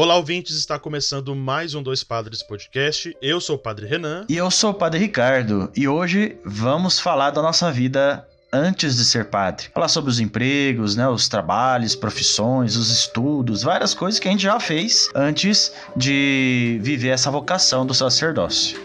Olá, ouvintes, está começando mais um Dois Padres Podcast. Eu sou o Padre Renan. E eu sou o Padre Ricardo. E hoje vamos falar da nossa vida antes de ser padre. Falar sobre os empregos, né, os trabalhos, profissões, os estudos, várias coisas que a gente já fez antes de viver essa vocação do sacerdócio.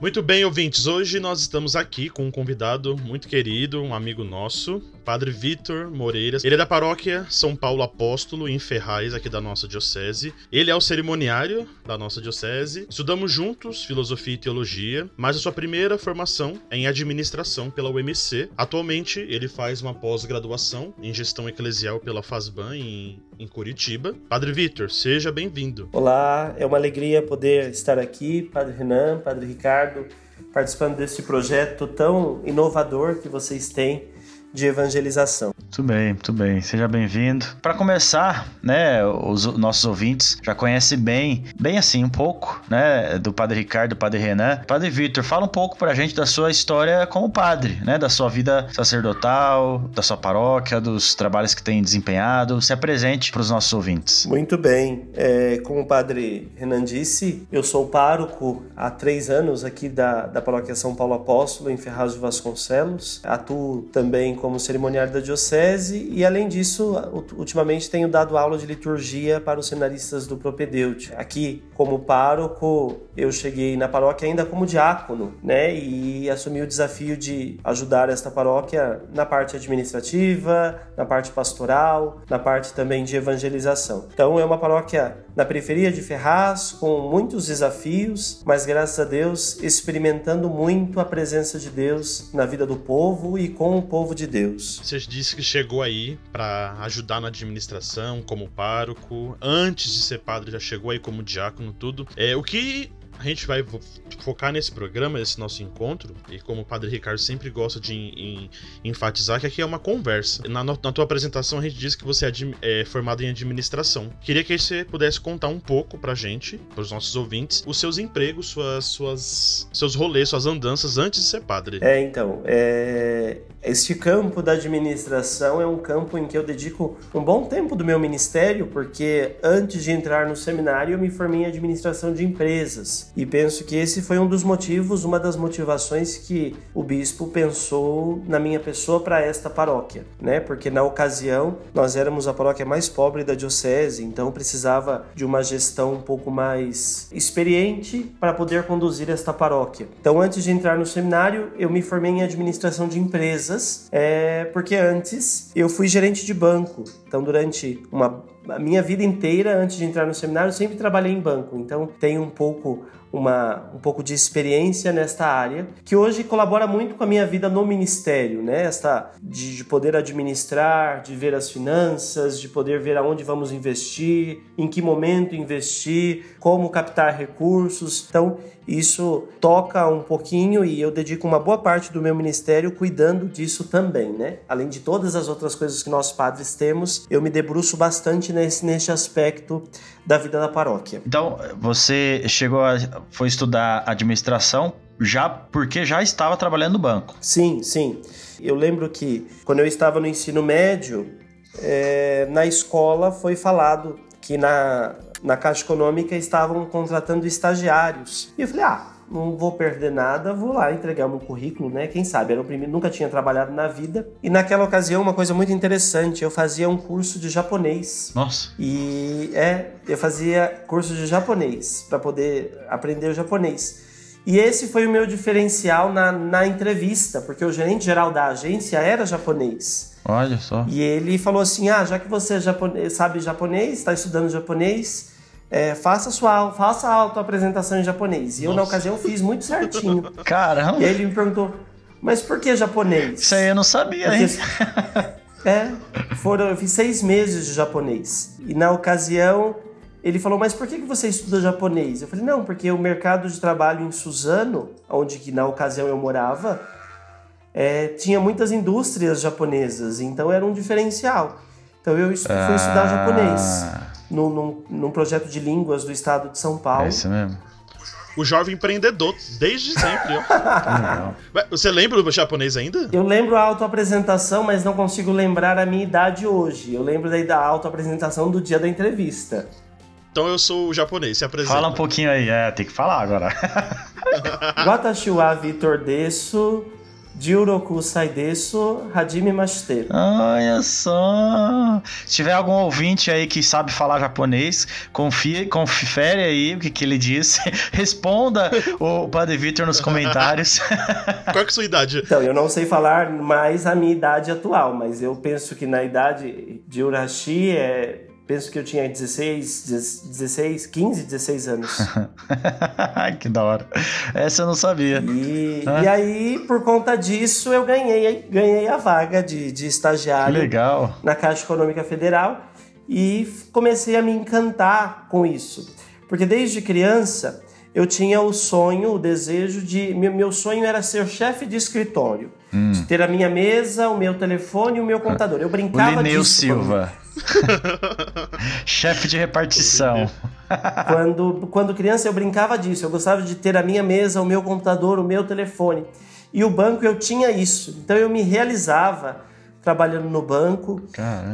Muito bem, ouvintes. Hoje nós estamos aqui com um convidado muito querido, um amigo nosso, Padre Vitor Moreira. Ele é da paróquia São Paulo Apóstolo, em Ferraz, aqui da nossa diocese. Ele é o cerimoniário da nossa diocese. Estudamos juntos filosofia e teologia, mas a sua primeira formação é em administração pela UMC. Atualmente, ele faz uma pós-graduação em gestão eclesial pela FASBAN em, em Curitiba. Padre Vitor, seja bem-vindo. Olá, é uma alegria poder estar aqui, Padre Renan, Padre Ricardo participando desse projeto tão inovador que vocês têm de evangelização. Muito bem, muito bem. Seja bem-vindo. Para começar, né, os nossos ouvintes já conhecem bem, bem assim, um pouco, né, do Padre Ricardo, do Padre Renan. Padre Vitor, fala um pouco pra gente da sua história como padre, né, da sua vida sacerdotal, da sua paróquia, dos trabalhos que tem desempenhado. Se apresente para os nossos ouvintes. Muito bem. É, como o Padre Renan disse, eu sou pároco há três anos aqui da, da paróquia São Paulo Apóstolo, em Ferraz de Vasconcelos. Atuo também como cerimoniário da diocese e além disso, ultimamente tenho dado aula de liturgia para os seminaristas do Propedeute. Aqui, como pároco, eu cheguei na paróquia ainda como diácono, né? E assumi o desafio de ajudar esta paróquia na parte administrativa, na parte pastoral, na parte também de evangelização. Então é uma paróquia na periferia de Ferraz com muitos desafios, mas graças a Deus experimentando muito a presença de Deus na vida do povo e com o povo de Deus. Você disse que chegou aí para ajudar na administração como pároco. Antes de ser padre, já chegou aí como diácono, tudo. É, o que a gente vai focar nesse programa, nesse nosso encontro, e como o Padre Ricardo sempre gosta de em, em, enfatizar, que aqui é uma conversa. Na, na, tua apresentação, a gente disse que você é, é, formado em administração. Queria que você pudesse contar um pouco pra gente, pros nossos ouvintes, os seus empregos, suas, suas, seus rolês, suas andanças antes de ser padre. É, então, é... este campo da administração é um campo em que eu dedico um bom tempo do meu ministério, porque antes de entrar no seminário, eu me formei em administração de empresas. E penso que esse foi um dos motivos, uma das motivações que o bispo pensou na minha pessoa para esta paróquia, né? Porque na ocasião nós éramos a paróquia mais pobre da diocese, então precisava de uma gestão um pouco mais experiente para poder conduzir esta paróquia. Então, antes de entrar no seminário, eu me formei em administração de empresas, é, porque antes eu fui gerente de banco. Então, durante uma a minha vida inteira, antes de entrar no seminário, sempre trabalhei em banco, então tenho um pouco uma, um pouco de experiência nesta área, que hoje colabora muito com a minha vida no ministério, né? Esta de, de, poder administrar, de ver as finanças, de poder ver aonde vamos investir, em que momento investir, como captar recursos. Então, isso toca um pouquinho e eu dedico uma boa parte do meu ministério cuidando disso também, né? Além de todas as outras coisas que nós padres temos, eu me debruço bastante nesse, nesse aspecto da vida da paróquia. Então, você chegou a foi estudar administração já porque já estava trabalhando no banco. Sim, sim. Eu lembro que quando eu estava no ensino médio, é, na escola foi falado que na, na Caixa Econômica estavam contratando estagiários. E eu falei, ah, não vou perder nada, vou lá entregar meu currículo, né? Quem sabe? Era o primeiro, nunca tinha trabalhado na vida. E naquela ocasião, uma coisa muito interessante, eu fazia um curso de japonês. Nossa. E é, eu fazia curso de japonês para poder aprender o japonês. E esse foi o meu diferencial na, na entrevista, porque o gerente geral da agência era japonês. Olha só. E ele falou assim: ah, já que você é japonês, sabe japonês, está estudando japonês, é, faça sua faça a autoapresentação em japonês. E eu, na ocasião, fiz muito certinho. Caramba! E aí ele me perguntou: mas por que japonês? Isso aí eu não sabia, Porque- hein? É, foram, eu fiz seis meses de japonês. E na ocasião, ele falou, mas por que que você estuda japonês? Eu falei, não, porque o mercado de trabalho em Suzano, onde que na ocasião eu morava, é, tinha muitas indústrias japonesas, então era um diferencial. Então eu fui estudar japonês Ah, num, num, num projeto de línguas do estado de São É Paulo. isso mesmo. O jovem empreendedor, desde sempre, ó. Você lembra do japonês ainda? Eu lembro a autoapresentação, mas não consigo lembrar a minha idade hoje. Eu lembro daí da autoapresentação do dia da entrevista. Então eu sou o japonês, se apresenta. Fala um pouquinho aí, é, tem que falar agora. Watashi wa Vitor desu, Jiuroku sai desu, Hajime mashite. Olha só. Se tiver algum ouvinte aí que sabe falar japonês, confia, confere aí o que, que ele disse. Responda o Padre Vitor nos comentários. Qual que é a sua idade? Então, eu não sei falar mais a minha idade atual, mas eu penso que na idade de Urashi, é, penso que eu tinha 16, 16, 15, 16 anos. Que da hora. Essa eu não sabia. E, Ah. e aí, por conta disso, eu ganhei, ganhei a vaga de, de Que estagiário legal. na Caixa Econômica Federal e comecei a me encantar com isso. Porque desde criança eu tinha o sonho, o desejo de. Meu, meu sonho era ser chefe de escritório. De ter a minha mesa, o meu telefone e o meu computador. Eu O brincava Lineu disso Silva. Chefe de repartição. Quando, quando criança eu brincava disso, eu gostava de ter a minha mesa, o meu computador, o meu telefone. E o banco eu tinha isso. Então eu me realizava trabalhando no banco.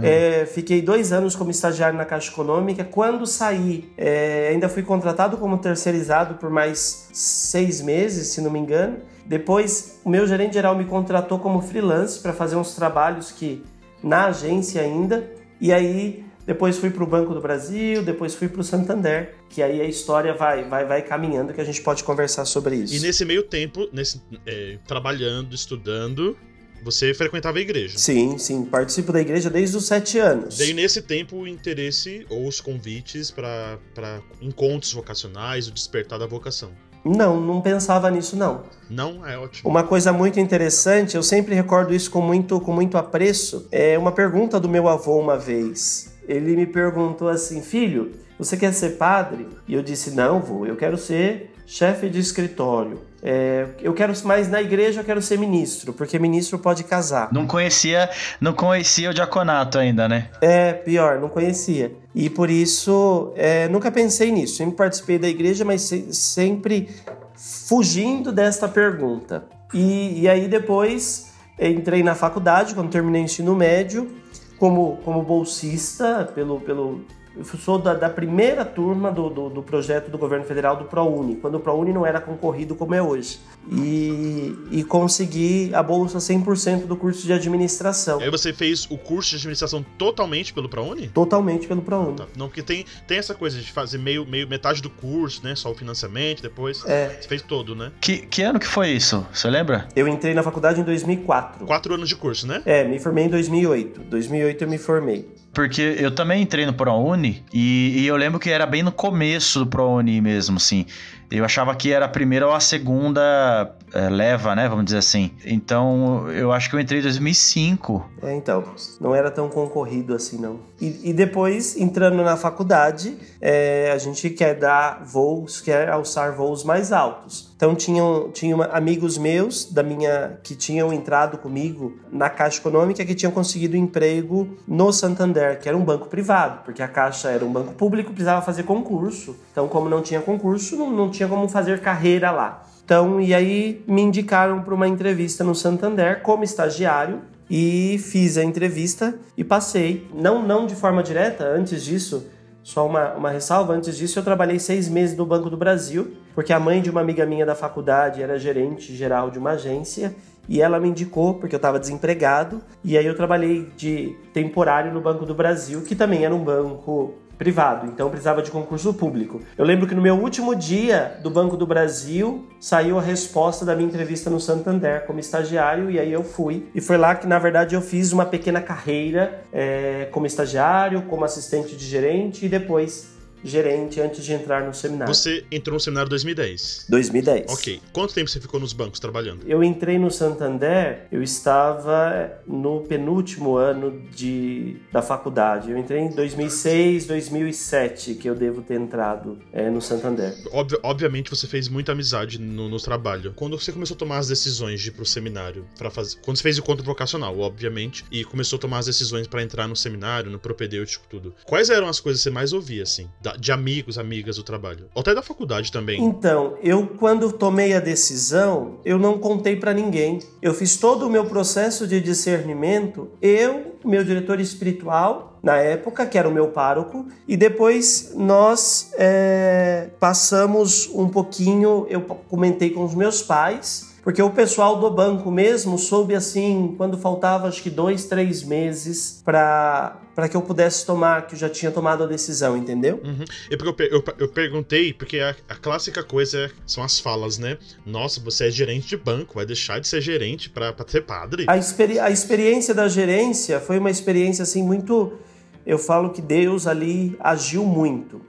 É, fiquei dois anos como estagiário na Caixa Econômica. Quando saí, é, ainda fui contratado como terceirizado por mais seis meses, se não me engano. Depois, o meu gerente geral me contratou como freelance para fazer uns trabalhos que na agência ainda. E aí, depois fui para o Banco do Brasil, depois fui para o Santander. Que aí a história vai, vai, vai caminhando que a gente pode conversar sobre isso. E nesse meio tempo, nesse, é, trabalhando, estudando, você frequentava a igreja. Sim, sim. Participo da igreja desde os sete anos. Daí nesse tempo o interesse ou os convites para encontros vocacionais, o despertar da vocação. Não, não pensava nisso não. Não é ótimo. Uma coisa muito interessante, eu sempre recordo isso com muito, com muito apreço, é uma pergunta do meu avô uma vez. Ele me perguntou assim, filho, você quer ser padre? E eu disse, não, vô, eu quero ser chefe de escritório. É, eu quero mais na igreja, eu quero ser ministro, porque ministro pode casar. Não conhecia, não conhecia o diaconato ainda, né? É, pior, não conhecia. E por isso, é, nunca pensei nisso. Sempre participei da igreja, mas se- sempre fugindo desta pergunta. E, e aí depois entrei na faculdade, quando terminei o ensino médio, como, como bolsista pelo... pelo eu sou da, da primeira turma do, do, do projeto do governo federal do ProUni, quando o ProUni não era concorrido como é hoje. E, e consegui a bolsa 100% do curso de administração. Aí você fez o curso de administração totalmente pelo ProUni? Totalmente pelo ProUni. Tá. Não, porque tem, tem essa coisa de fazer meio, meio metade do curso, né? Só o financiamento, depois. É. Você fez todo, né? Que, que ano que foi isso? Você lembra? Eu entrei na faculdade em 2004. Quatro anos de curso, né? É, me formei em 2008. 2008 eu me formei. Porque eu também entrei no ProUni e, e eu lembro que era bem no começo do ProUni mesmo, assim. Eu achava que era a primeira ou a segunda eh, leva, né? Vamos dizer assim. Então, eu acho que eu entrei em 2005. É, então, não era tão concorrido assim, não. E, e depois, entrando na faculdade, é, a gente quer dar voos, quer alçar voos mais altos. Então, tinham, tinham amigos meus da minha que tinham entrado comigo na Caixa Econômica que tinham conseguido emprego no Santander, que era um banco privado, porque a Caixa era um banco público, precisava fazer concurso. Então, como não tinha concurso, não, não tinha como fazer carreira lá. Então, e aí me indicaram para uma entrevista no Santander como estagiário e fiz a entrevista e passei. Não, não de forma direta, antes disso, só uma, uma ressalva, antes disso eu trabalhei seis meses no Banco do Brasil, porque a mãe de uma amiga minha da faculdade era gerente geral de uma agência e ela me indicou porque eu estava desempregado e aí eu trabalhei de temporário no Banco do Brasil, que também era um banco privado, então precisava de concurso público. Eu lembro que no meu último dia do Banco do Brasil saiu a resposta da minha entrevista no Santander como estagiário e aí eu fui. E foi lá que na verdade eu fiz uma pequena carreira é, como estagiário, como assistente de gerente e depois gerente antes de entrar no seminário. Você entrou no seminário em 2010? 2010. Ok. Quanto tempo você ficou nos bancos trabalhando? Eu entrei no Santander, eu estava no penúltimo ano de, da faculdade. Eu entrei em 2006, 2007, que eu devo ter entrado é, no Santander. Obvi obviamente você fez muita amizade no, no, trabalho. Quando você começou a tomar as decisões de ir pro seminário, para fazer. Quando você fez o conto vocacional, obviamente, e começou a tomar as decisões para entrar no seminário, no propedêutico, tudo. Quais eram as coisas que você mais ouvia, assim? De amigos, amigas do trabalho? Ou até da faculdade também? Então, eu quando tomei a decisão, eu não contei para ninguém. Eu fiz todo o meu processo de discernimento, eu, meu diretor espiritual, na época, que era o meu pároco, e depois nós é, passamos um pouquinho, eu comentei com os meus pais, porque o pessoal do banco mesmo soube assim, quando faltava acho que dois, três meses para para que eu pudesse tomar, que eu já tinha tomado a decisão, entendeu? Uhum. E porque eu, eu, eu, perguntei, porque a, a clássica coisa é, são as falas, né? Nossa, você é gerente de banco, vai deixar de ser gerente para ser padre? A, experi a experiência da gerência foi uma experiência assim muito. Eu falo que Deus ali agiu muito.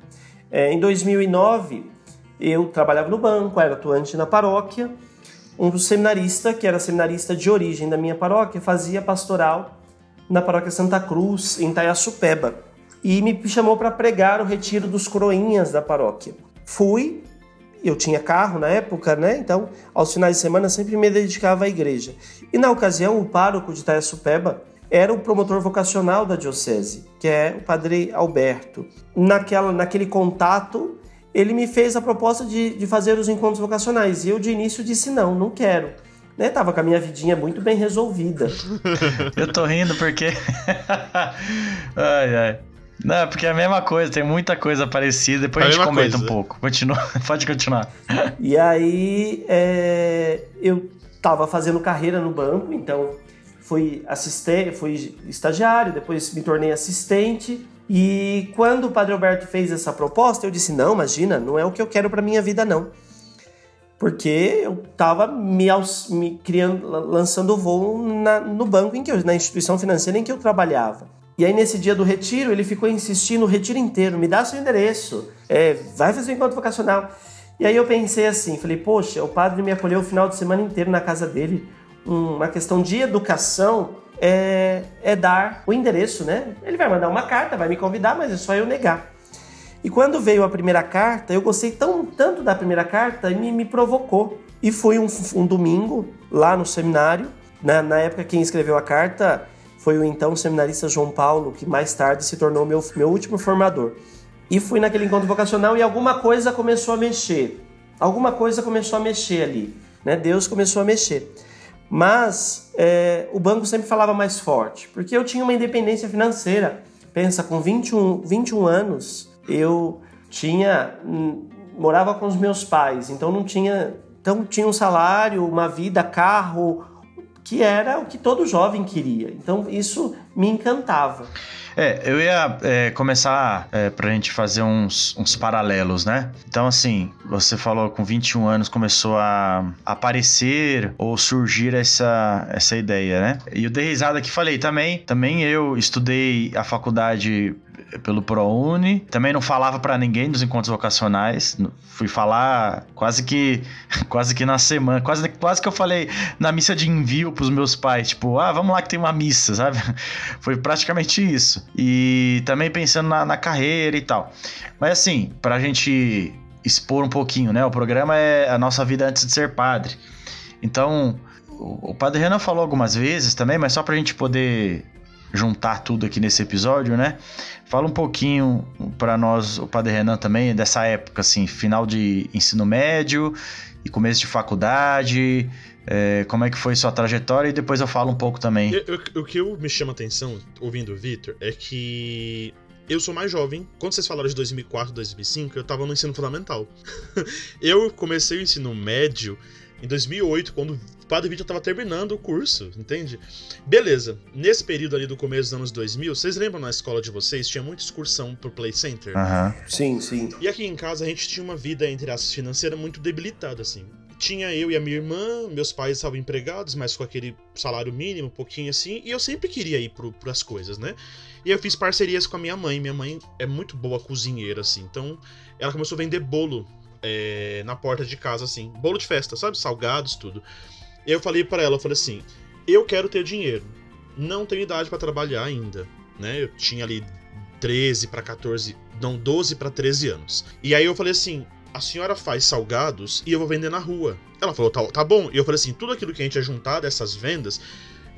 É, em 2009, eu trabalhava no banco, era atuante na paróquia um dos seminaristas, que era seminarista de origem da minha paróquia, fazia pastoral na paróquia Santa Cruz, em Taiaçupeba, e me chamou para pregar o retiro dos coroinhas da paróquia. Fui, eu tinha carro na época, né? Então, aos finais de semana sempre me dedicava à igreja. E na ocasião, o pároco de Taiaçupeba era o promotor vocacional da diocese, que é o padre Alberto. Naquela, naquele contato, ele me fez a proposta de, de fazer os encontros vocacionais. E eu, de início, disse: não, não quero. Né, tava com a minha vidinha muito bem resolvida. eu tô rindo porque. ai, ai. Não, porque é a mesma coisa, tem muita coisa parecida, depois a, a gente comenta coisa. um pouco. Continua, pode continuar. E aí, é, eu tava fazendo carreira no banco, então fui assistente, fui estagiário, depois me tornei assistente. E quando o Padre Alberto fez essa proposta, eu disse: não, imagina, não é o que eu quero para minha vida, não. Porque eu estava me, me, criando, lançando voo na, no banco em que eu, na instituição financeira em que eu trabalhava. E aí, nesse dia do retiro, ele ficou insistindo o retiro inteiro: me dá seu endereço, é, vai fazer um encontro vocacional. E aí eu pensei assim: falei, poxa, o padre me acolheu o final de semana inteiro na casa dele, uma questão de educação é, é dar o endereço, né? Ele vai mandar uma carta, vai me convidar, mas é só eu negar. E quando veio a primeira carta, eu gostei tão, tanto da primeira carta e me, me provocou. E foi um, um domingo lá no seminário. Na, na, época, quem escreveu a carta foi o então seminarista João Paulo, que mais tarde se tornou meu, meu último formador. E fui naquele encontro vocacional e alguma coisa começou a mexer. Alguma coisa começou a mexer ali. Né? Deus começou a mexer. Mas é, o banco sempre falava mais forte, porque eu tinha uma independência financeira. Pensa, com 21, 21 anos, eu tinha hum, morava com os meus pais, então não tinha, então tinha um salário, uma vida, carro, que era o que todo jovem queria. Então isso me encantava. É, eu ia é, começar é, pra gente fazer uns, uns paralelos, né? Então, assim, você falou com 21 anos começou a aparecer ou surgir essa, essa ideia, né? E eu dei risada que falei também. Também eu estudei a faculdade pelo ProUni. Também não falava para ninguém dos encontros vocacionais. Fui falar quase que quase que na semana, quase quase que eu falei na missa de envio pros meus pais, tipo, ah, vamos lá que tem uma missa, sabe? Foi praticamente isso. E também pensando na, na carreira e tal. Mas assim, pra gente expor um pouquinho, né? O programa é a nossa vida antes de ser padre. Então, o, o Padre Renan falou algumas vezes também, mas só pra gente poder juntar tudo aqui nesse episódio, né? Fala um pouquinho para nós, o Padre Renan também, dessa época, assim, final de ensino médio e começo de faculdade, é, como é que foi sua trajetória e depois eu falo um pouco também. O que eu me chama atenção, ouvindo o Victor, é que eu sou mais jovem. Quando vocês falaram de 2004, 2005, eu tava no ensino fundamental. eu comecei o ensino médio em 2008, quando Padre Vitor estava terminando o curso, entende? Beleza, nesse período ali do começo dos anos 2000, vocês lembram na escola de vocês, tinha muita excursão pro Play Center? Aham. Uhum. Sim, sim. E aqui em casa a gente tinha uma vida, entre aspas, financeira muito debilitada, assim. tinha eu e a minha irmã, meus pais estavam empregados, mas com aquele salário mínimo, um pouquinho assim, e eu sempre queria ir pro, pras coisas, né? E eu fiz parcerias com a minha mãe. Minha mãe é muito boa cozinheira, assim, então ela começou a vender bolo é, na porta de casa, assim, bolo de festa, sabe? Salgados, tudo. Eu falei para ela, eu falei assim, eu quero ter dinheiro, não tenho idade para trabalhar ainda, né? Eu tinha ali 13 para 14, não, 12 para 13 anos. E aí eu falei assim: a senhora faz salgados e eu vou vender na rua. Ela falou: tá, tá bom. E eu falei assim: tudo aquilo que a gente é juntar dessas vendas.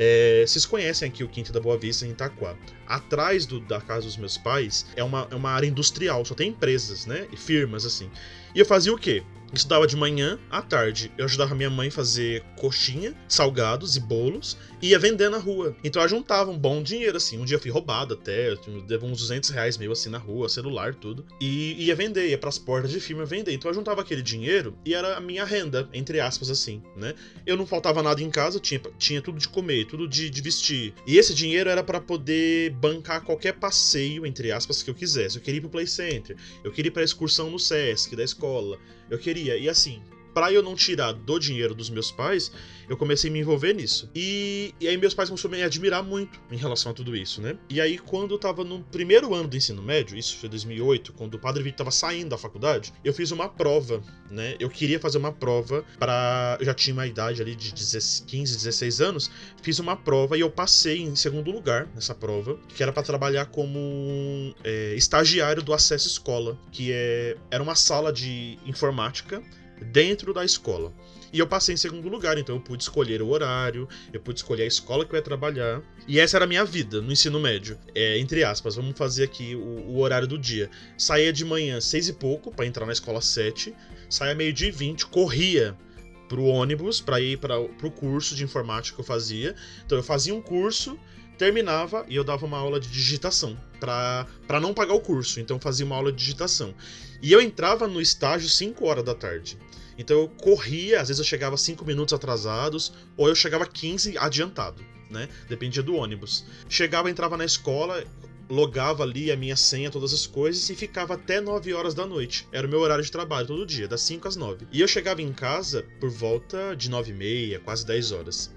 É, vocês conhecem aqui o Quinto da Boa Vista em Itaquá. Atrás do, da casa dos meus pais é uma, é uma área industrial, só tem empresas, né? E firmas assim. E eu fazia o quê? Estudava de manhã, à tarde. Eu ajudava minha mãe a fazer coxinha, salgados e bolos e ia vender na rua. Então eu juntava um bom dinheiro, assim. Um dia eu fui roubado até, eu devo uns 200 reais meio assim na rua, celular, tudo. E ia vender, ia pras portas de firma vender. Então eu juntava aquele dinheiro e era a minha renda, entre aspas, assim, né? Eu não faltava nada em casa, tinha, tinha tudo de comer, tudo de, de vestir. E esse dinheiro era para poder bancar qualquer passeio, entre aspas, que eu quisesse. Eu queria ir pro Play Center, eu queria ir pra excursão no Sesc da escola. Eu queria. E assim, para eu não tirar do dinheiro dos meus pais, eu comecei a me envolver nisso. E, e aí meus pais começaram a me admirar muito em relação a tudo isso, né? E aí quando eu tava no primeiro ano do ensino médio, isso foi 2008, quando o Padre Vitor tava saindo da faculdade, eu fiz uma prova, né? Eu queria fazer uma prova para eu já tinha uma idade ali de 15, 16 anos, fiz uma prova e eu passei em segundo lugar nessa prova, que era para trabalhar como é, estagiário do Acesso Escola, que é, era uma sala de informática dentro da escola. E eu passei em segundo lugar, então eu pude escolher o horário, eu pude escolher a escola que eu ia trabalhar. E essa era a minha vida no ensino médio. É, entre aspas, vamos fazer aqui o, o horário do dia. Saía de manhã seis e pouco para entrar na escola sete, saía meio-dia e vinte, corria pro ônibus para ir para o curso de informática que eu fazia. Então eu fazia um curso, terminava e eu dava uma aula de digitação para não pagar o curso. Então fazia uma aula de digitação. E eu entrava no estágio 5 horas da tarde. Então eu corria, às vezes eu chegava 5 minutos atrasados, ou eu chegava 15 adiantado, né? Dependia do ônibus. Chegava, entrava na escola, logava ali a minha senha, todas as coisas, e ficava até 9 horas da noite. Era o meu horário de trabalho todo dia, das 5 às 9. E eu chegava em casa por volta de 9 e meia, quase 10 horas.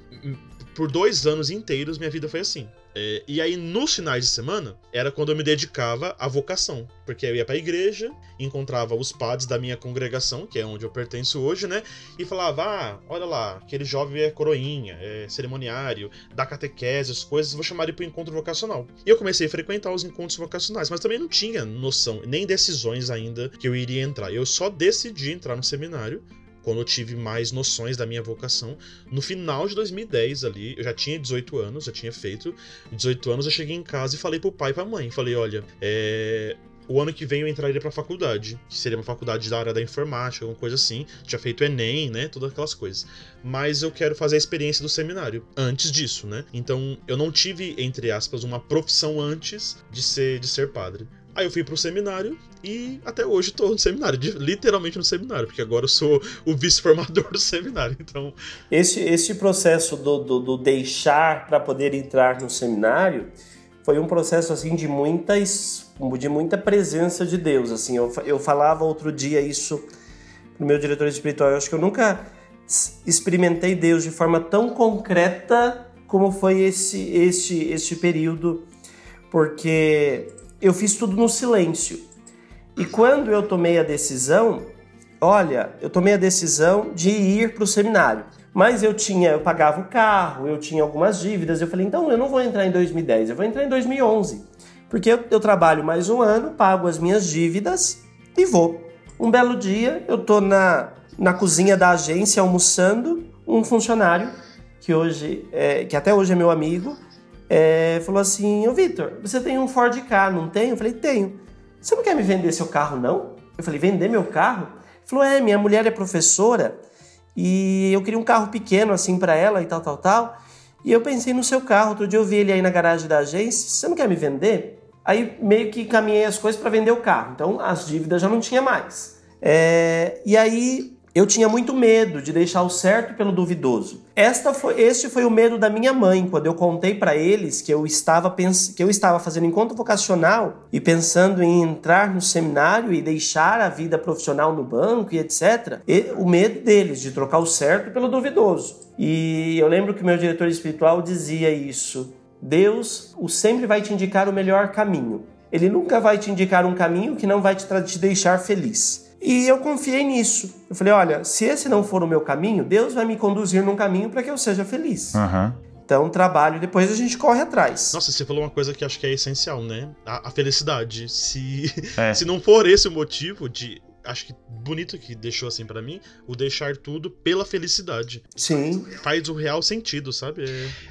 Por dois anos inteiros, minha vida foi assim. É, e aí, nos finais de semana, era quando eu me dedicava à vocação. Porque eu ia pra igreja, encontrava os padres da minha congregação, que é onde eu pertenço hoje, né? E falava: ah, olha lá, aquele jovem é coroinha, é cerimoniário, dá catequese, as coisas, vou chamar ele pro encontro vocacional. E eu comecei a frequentar os encontros vocacionais, mas também não tinha noção, nem decisões ainda que eu iria entrar. Eu só decidi entrar no seminário quando eu tive mais noções da minha vocação. No final de 2010 ali, eu já tinha 18 anos, já tinha feito 18 anos, eu cheguei em casa e falei pro pai e pra mãe, falei, olha, é, o ano que vem eu entraria pra faculdade, que seria uma faculdade da área da informática, alguma coisa assim. Tinha feito Enem, né? Todas aquelas coisas. Mas eu quero fazer a experiência do seminário antes disso, né? Então eu não tive, entre aspas, uma profissão antes de ser, de ser padre. Aí eu fui pro seminário e até hoje estou no seminário, literalmente no seminário, porque agora eu sou o vice-formador do seminário. Então, esse, esse processo do, do, do deixar para poder entrar no seminário foi um processo assim de muita, de muita presença de Deus. Assim, eu, eu falava outro dia isso pro meu diretor espiritual. Eu acho que eu nunca experimentei Deus de forma tão concreta como foi esse, este, este período, porque eu fiz tudo no silêncio. E quando eu tomei a decisão, olha, eu tomei a decisão de ir para o seminário. Mas eu tinha, eu pagava o carro, eu tinha algumas dívidas. Eu falei, então eu não vou entrar em 2010, eu vou entrar em 2011. Porque eu, eu trabalho mais um ano, pago as minhas dívidas e vou. Um belo dia, eu tô na, na cozinha da agência almoçando, um funcionário que hoje, é, que até hoje é meu amigo, é, falou assim: Ô Vitor, você tem um Ford K, não tem? Eu falei: Tenho. Você não quer me vender seu carro, não? Eu falei: Vender meu carro? Ele falou: É, minha mulher é professora e eu queria um carro pequeno assim para ela e tal, tal, tal. E eu pensei no seu carro. Outro dia eu vi ele aí na garagem da agência. Você não quer me vender? Aí meio que caminhei as coisas para vender o carro. Então as dívidas já não tinha mais. É, e aí eu tinha muito medo de deixar o certo pelo duvidoso. Esta foi, este foi o medo da minha mãe quando eu contei para eles que eu estava que eu estava fazendo encontro vocacional e pensando em entrar no seminário e deixar a vida profissional no banco e etc. E, o medo deles de trocar o certo pelo duvidoso. E eu lembro que meu diretor espiritual dizia isso. Deus o sempre vai te indicar o melhor caminho. Ele nunca vai te indicar um caminho que não vai te, te deixar feliz. E eu confiei nisso. Eu falei: olha, se esse não for o meu caminho, Deus vai me conduzir num caminho para que eu seja feliz. Uhum. Então, trabalho, depois a gente corre atrás. Nossa, você falou uma coisa que acho que é essencial, né? A, a felicidade. Se, é. se não for esse o motivo de acho que bonito que deixou assim para mim, o deixar tudo pela felicidade. Sim. Faz o real sentido, sabe?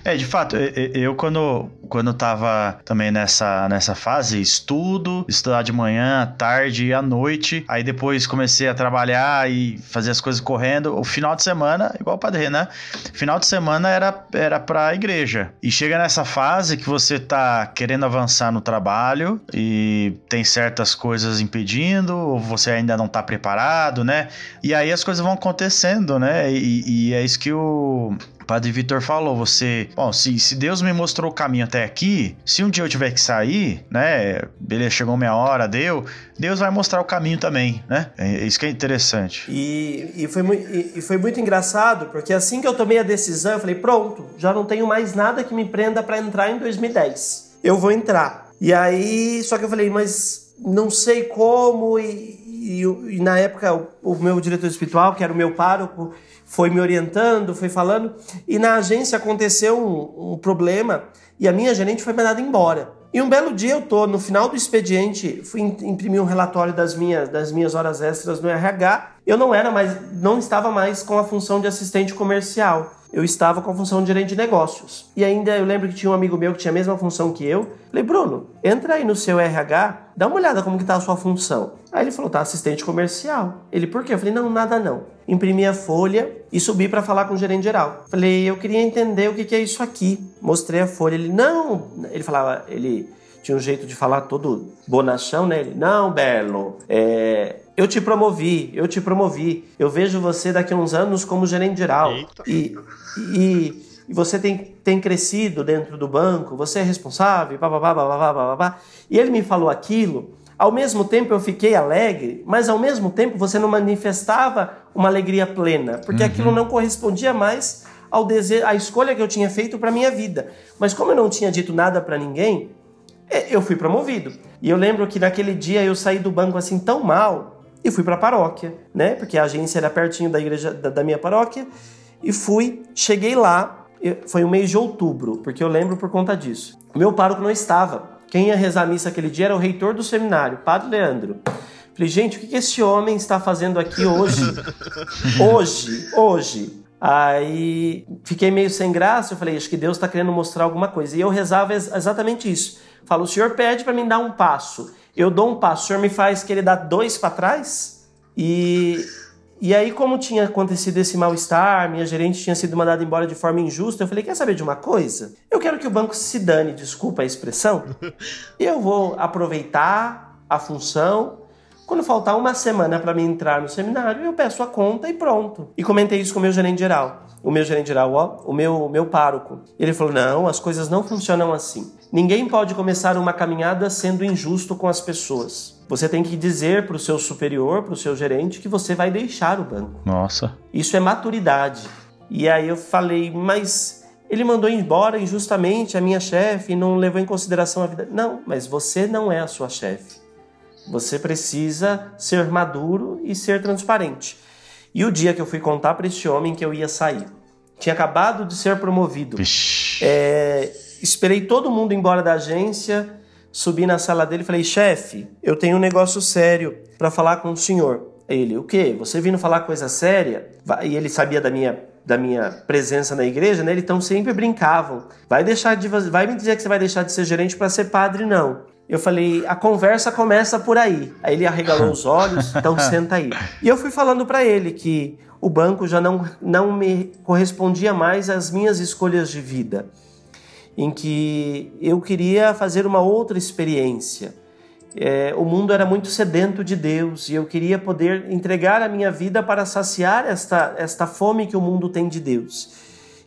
É, é de fato, eu quando, quando tava também nessa, nessa fase, estudo, estudar de manhã, à tarde e à noite, aí depois comecei a trabalhar e fazer as coisas correndo, o final de semana, igual o Padre Renan, final de semana era, era pra igreja. E chega nessa fase que você tá querendo avançar no trabalho e tem certas coisas impedindo, ou você ainda não tá preparado, né? E aí as coisas vão acontecendo, né? E, e é isso que o Padre Vitor falou, você, bom, se, se Deus me mostrou o caminho até aqui, se um dia eu tiver que sair, né, beleza, chegou minha hora, deu, Deus vai mostrar o caminho também, né? É, isso que é interessante. E, e, foi, e, e foi muito engraçado, porque assim que eu tomei a decisão, eu falei, pronto, já não tenho mais nada que me prenda para entrar em 2010. Eu vou entrar. E aí, só que eu falei, mas não sei como, e, e, e na época o, o, meu diretor espiritual, que era o meu pároco, foi me orientando, foi falando, e na agência aconteceu um, um problema e a minha gerente foi mandada embora. E um belo dia eu tô no final do expediente, fui imprimir um relatório das minhas, das minhas horas extras no RH. Eu não era mais, não estava mais com a função de assistente comercial eu estava com a função de gerente de negócios. E ainda eu lembro que tinha um amigo meu que tinha a mesma função que eu. Falei, Bruno, entra aí no seu RH, dá uma olhada como que tá a sua função. Aí ele falou, tá assistente comercial. Ele, por quê? Eu falei, não, nada não. Imprimi a folha e subi para falar com o gerente geral. Falei, eu queria entender o que, que é isso aqui. Mostrei a folha. Ele, não. Ele falava, ele tinha um jeito de falar todo bonachão, né? Ele, não, Belo, é, eu te promovi, eu te promovi. Eu vejo você daqui a uns anos como gerente geral. E, e, e, você tem, tem crescido dentro do banco, você é responsável, babá, babá, babá. E ele me falou aquilo. Ao mesmo tempo eu fiquei alegre, mas ao mesmo tempo você não manifestava uma alegria plena, porque uhum. aquilo não correspondia mais ao desejo, à escolha que eu tinha feito para minha vida. Mas como eu não tinha dito nada para ninguém, eu fui promovido. E eu lembro que naquele dia eu saí do banco assim tão mal e fui para a paróquia, né? Porque a agência era pertinho da igreja da, da minha paróquia e fui, cheguei lá, foi o mês de outubro, porque eu lembro por conta disso. O meu pároco não estava. Quem ia rezar a missa aquele dia era o reitor do seminário, Padre Leandro. Falei, gente, o que esse homem está fazendo aqui hoje? hoje, hoje. Aí fiquei meio sem graça, eu falei, acho que Deus está querendo mostrar alguma coisa. E eu rezava exatamente isso. Falo, o senhor pede para mim dar um passo. Eu dou um passo, o senhor me faz que ele dá dois para trás? E, e aí, como tinha acontecido esse mal-estar, minha gerente tinha sido mandada embora de forma injusta, eu falei: quer saber de uma coisa? Eu quero que o banco se dane, desculpa a expressão. Eu vou aproveitar a função. Quando faltar uma semana para mim entrar no seminário, eu peço a conta e pronto. E comentei isso com o meu gerente geral. O meu gerente geral, ó, o meu, meu pároco. Ele falou: não, as coisas não funcionam assim. Ninguém pode começar uma caminhada sendo injusto com as pessoas. Você tem que dizer para o seu superior, para o seu gerente, que você vai deixar o banco. Nossa. Isso é maturidade. E aí eu falei, mas ele mandou embora injustamente a minha chefe e não levou em consideração a vida. Não, mas você não é a sua chefe. Você precisa ser maduro e ser transparente. E o dia que eu fui contar para esse homem que eu ia sair, tinha acabado de ser promovido. É, Esperei todo mundo embora da agência, subi na sala dele e falei: chefe, eu tenho um negócio sério para falar com o senhor. Ele, o quê? Você vindo falar coisa séria? E ele sabia da minha da minha presença na igreja, né? Então sempre brincavam. Vai deixar de vai me dizer que você vai deixar de ser gerente para ser padre não. Eu falei, a conversa começa por aí. Aí ele arregalou os olhos, então senta aí. E eu fui falando para ele que o banco já não, não me correspondia mais às minhas escolhas de vida em que eu queria fazer uma outra experiência. é, o mundo era muito sedento de Deus e eu queria poder entregar a minha vida para saciar esta, esta fome que o mundo tem de Deus.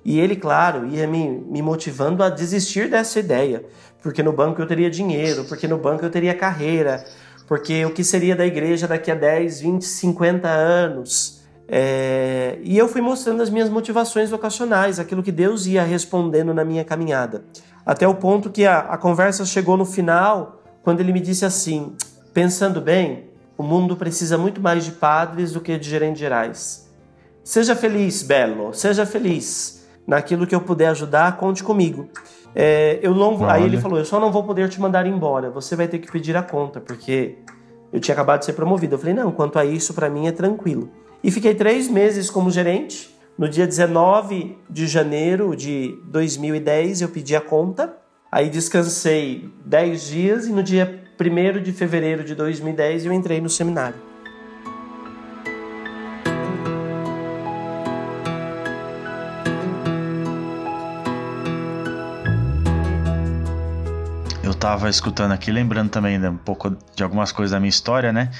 E ele, claro, ia me, me motivando a desistir dessa ideia, porque no banco eu teria dinheiro, porque no banco eu teria carreira, porque o que seria da igreja daqui a 10, 20, 50 anos. É... E eu fui mostrando as minhas motivações vocacionais, aquilo que Deus ia respondendo na minha caminhada. Até o ponto que a, a conversa chegou no final quando ele me disse assim: pensando bem, o mundo precisa muito mais de padres do que de gerentes gerais. Seja feliz, Belo, seja feliz. Naquilo que eu puder ajudar, conte comigo. É, eu não, aí ele falou: Eu só não vou poder te mandar embora. Você vai ter que pedir a conta, porque eu tinha acabado de ser promovido. Eu falei: Não, quanto a isso, para mim é tranquilo. E fiquei três meses como gerente. No dia 19 de janeiro de 2010, eu pedi a conta. Aí descansei 10 dias e no dia 1 de fevereiro de 2010 eu entrei no seminário. Tava escutando aqui, lembrando também um pouco de algumas coisas da minha história, né?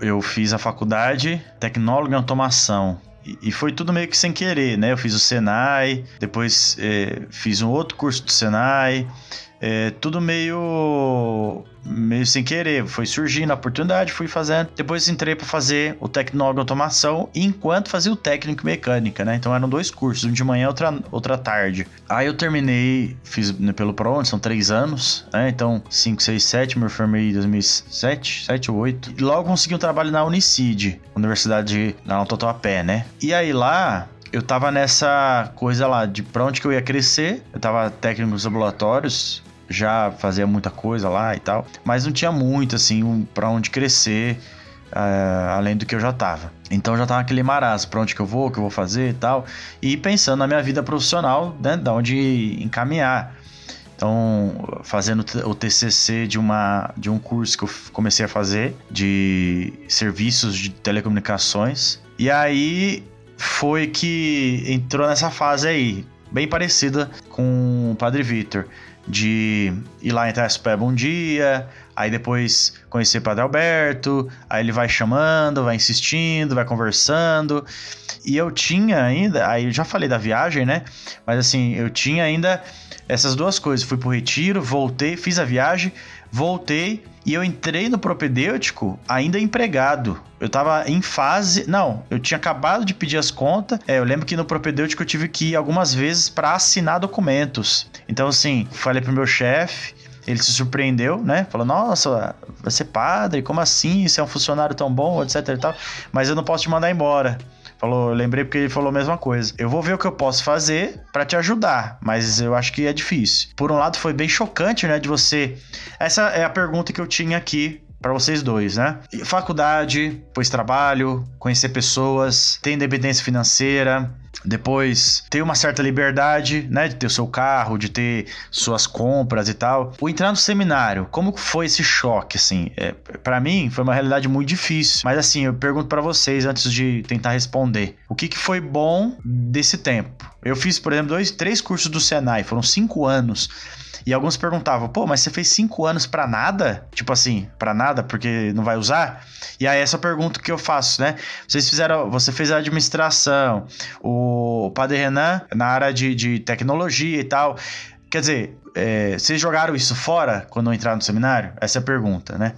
Eu fiz a faculdade tecnólogo em automação e foi tudo meio que sem querer, né? Eu fiz o Senai, depois é, fiz um outro curso do Senai, é, tudo meio meio sem querer, foi surgindo a oportunidade, fui fazendo. Depois entrei para fazer o tecnólogo automação, enquanto fazia o técnico mecânica, né? Então eram dois cursos, um de manhã, outra outra tarde. Aí eu terminei, fiz né, pelo ProOn, são três anos, né? Então 5, 6, 7, me formei em 2007, 7 ou 8. E logo consegui um trabalho na Unicid, Universidade na Tatuapé, né? E aí lá eu tava nessa coisa lá de pra onde que eu ia crescer. Eu tava técnico nos laboratórios, já fazia muita coisa lá e tal, mas não tinha muito assim um, para onde crescer. Uh, além do que eu já tava. Então já tava aquele marasmo, pra onde que eu vou, o que eu vou fazer e tal. E pensando na minha vida profissional, né, da onde encaminhar. Então, fazendo o TCC de, uma, de um curso que eu comecei a fazer de serviços de telecomunicações. E aí foi que entrou nessa fase aí, bem parecida com o Padre Vitor de ir lá entrar super bom dia, aí depois conhecer o Padre Alberto, aí ele vai chamando, vai insistindo, vai conversando. E eu tinha ainda, aí eu já falei da viagem, né? Mas assim, eu tinha ainda essas duas coisas. Fui pro retiro, voltei, fiz a viagem, voltei e eu entrei no propedêutico ainda empregado. Eu tava em fase. Não, eu tinha acabado de pedir as contas. É, eu lembro que no propedêutico eu tive que ir algumas vezes para assinar documentos. Então, assim, falei pro meu chefe. Ele se surpreendeu, né? Falou: Nossa, vai ser padre? Como assim? Você é um funcionário tão bom, etc e tal. Mas eu não posso te mandar embora. Falou, eu lembrei porque ele falou a mesma coisa. Eu vou ver o que eu posso fazer para te ajudar, mas eu acho que é difícil. Por um lado, foi bem chocante, né, de você. Essa é a pergunta que eu tinha aqui para vocês dois, né? Faculdade, pois trabalho, conhecer pessoas, ter independência financeira, depois ter uma certa liberdade, né, de ter o seu carro, de ter suas compras e tal. O entrar no seminário, como foi esse choque assim? É, para mim foi uma realidade muito difícil, mas assim, eu pergunto para vocês antes de tentar responder. O que que foi bom desse tempo? Eu fiz, por exemplo, dois, três cursos do Senai, foram cinco anos. E alguns perguntavam, pô, mas você fez cinco anos para nada? Tipo assim, para nada, porque não vai usar? E aí essa pergunta que eu faço, né? Vocês fizeram, você fez a administração, o Padre Renan na área de, de tecnologia e tal. Quer dizer, é, vocês jogaram isso fora quando entraram no seminário? Essa é a pergunta, né?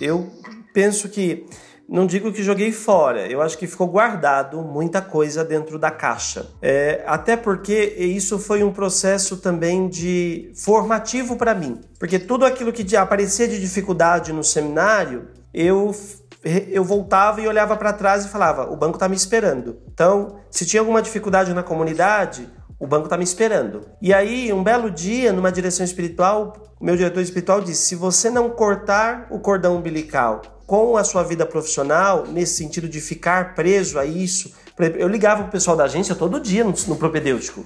Eu penso que não digo que joguei fora, eu acho que ficou guardado muita coisa dentro da caixa. É, até porque isso foi um processo também de formativo para mim. Porque tudo aquilo que aparecia de dificuldade no seminário, eu eu voltava e olhava para trás e falava: o banco está me esperando. Então, se tinha alguma dificuldade na comunidade, o banco está me esperando. E aí, um belo dia, numa direção espiritual, meu diretor espiritual disse: se você não cortar o cordão umbilical com a sua vida profissional, nesse sentido de ficar preso a isso. Eu ligava o pessoal da agência todo dia no, no propedêutico,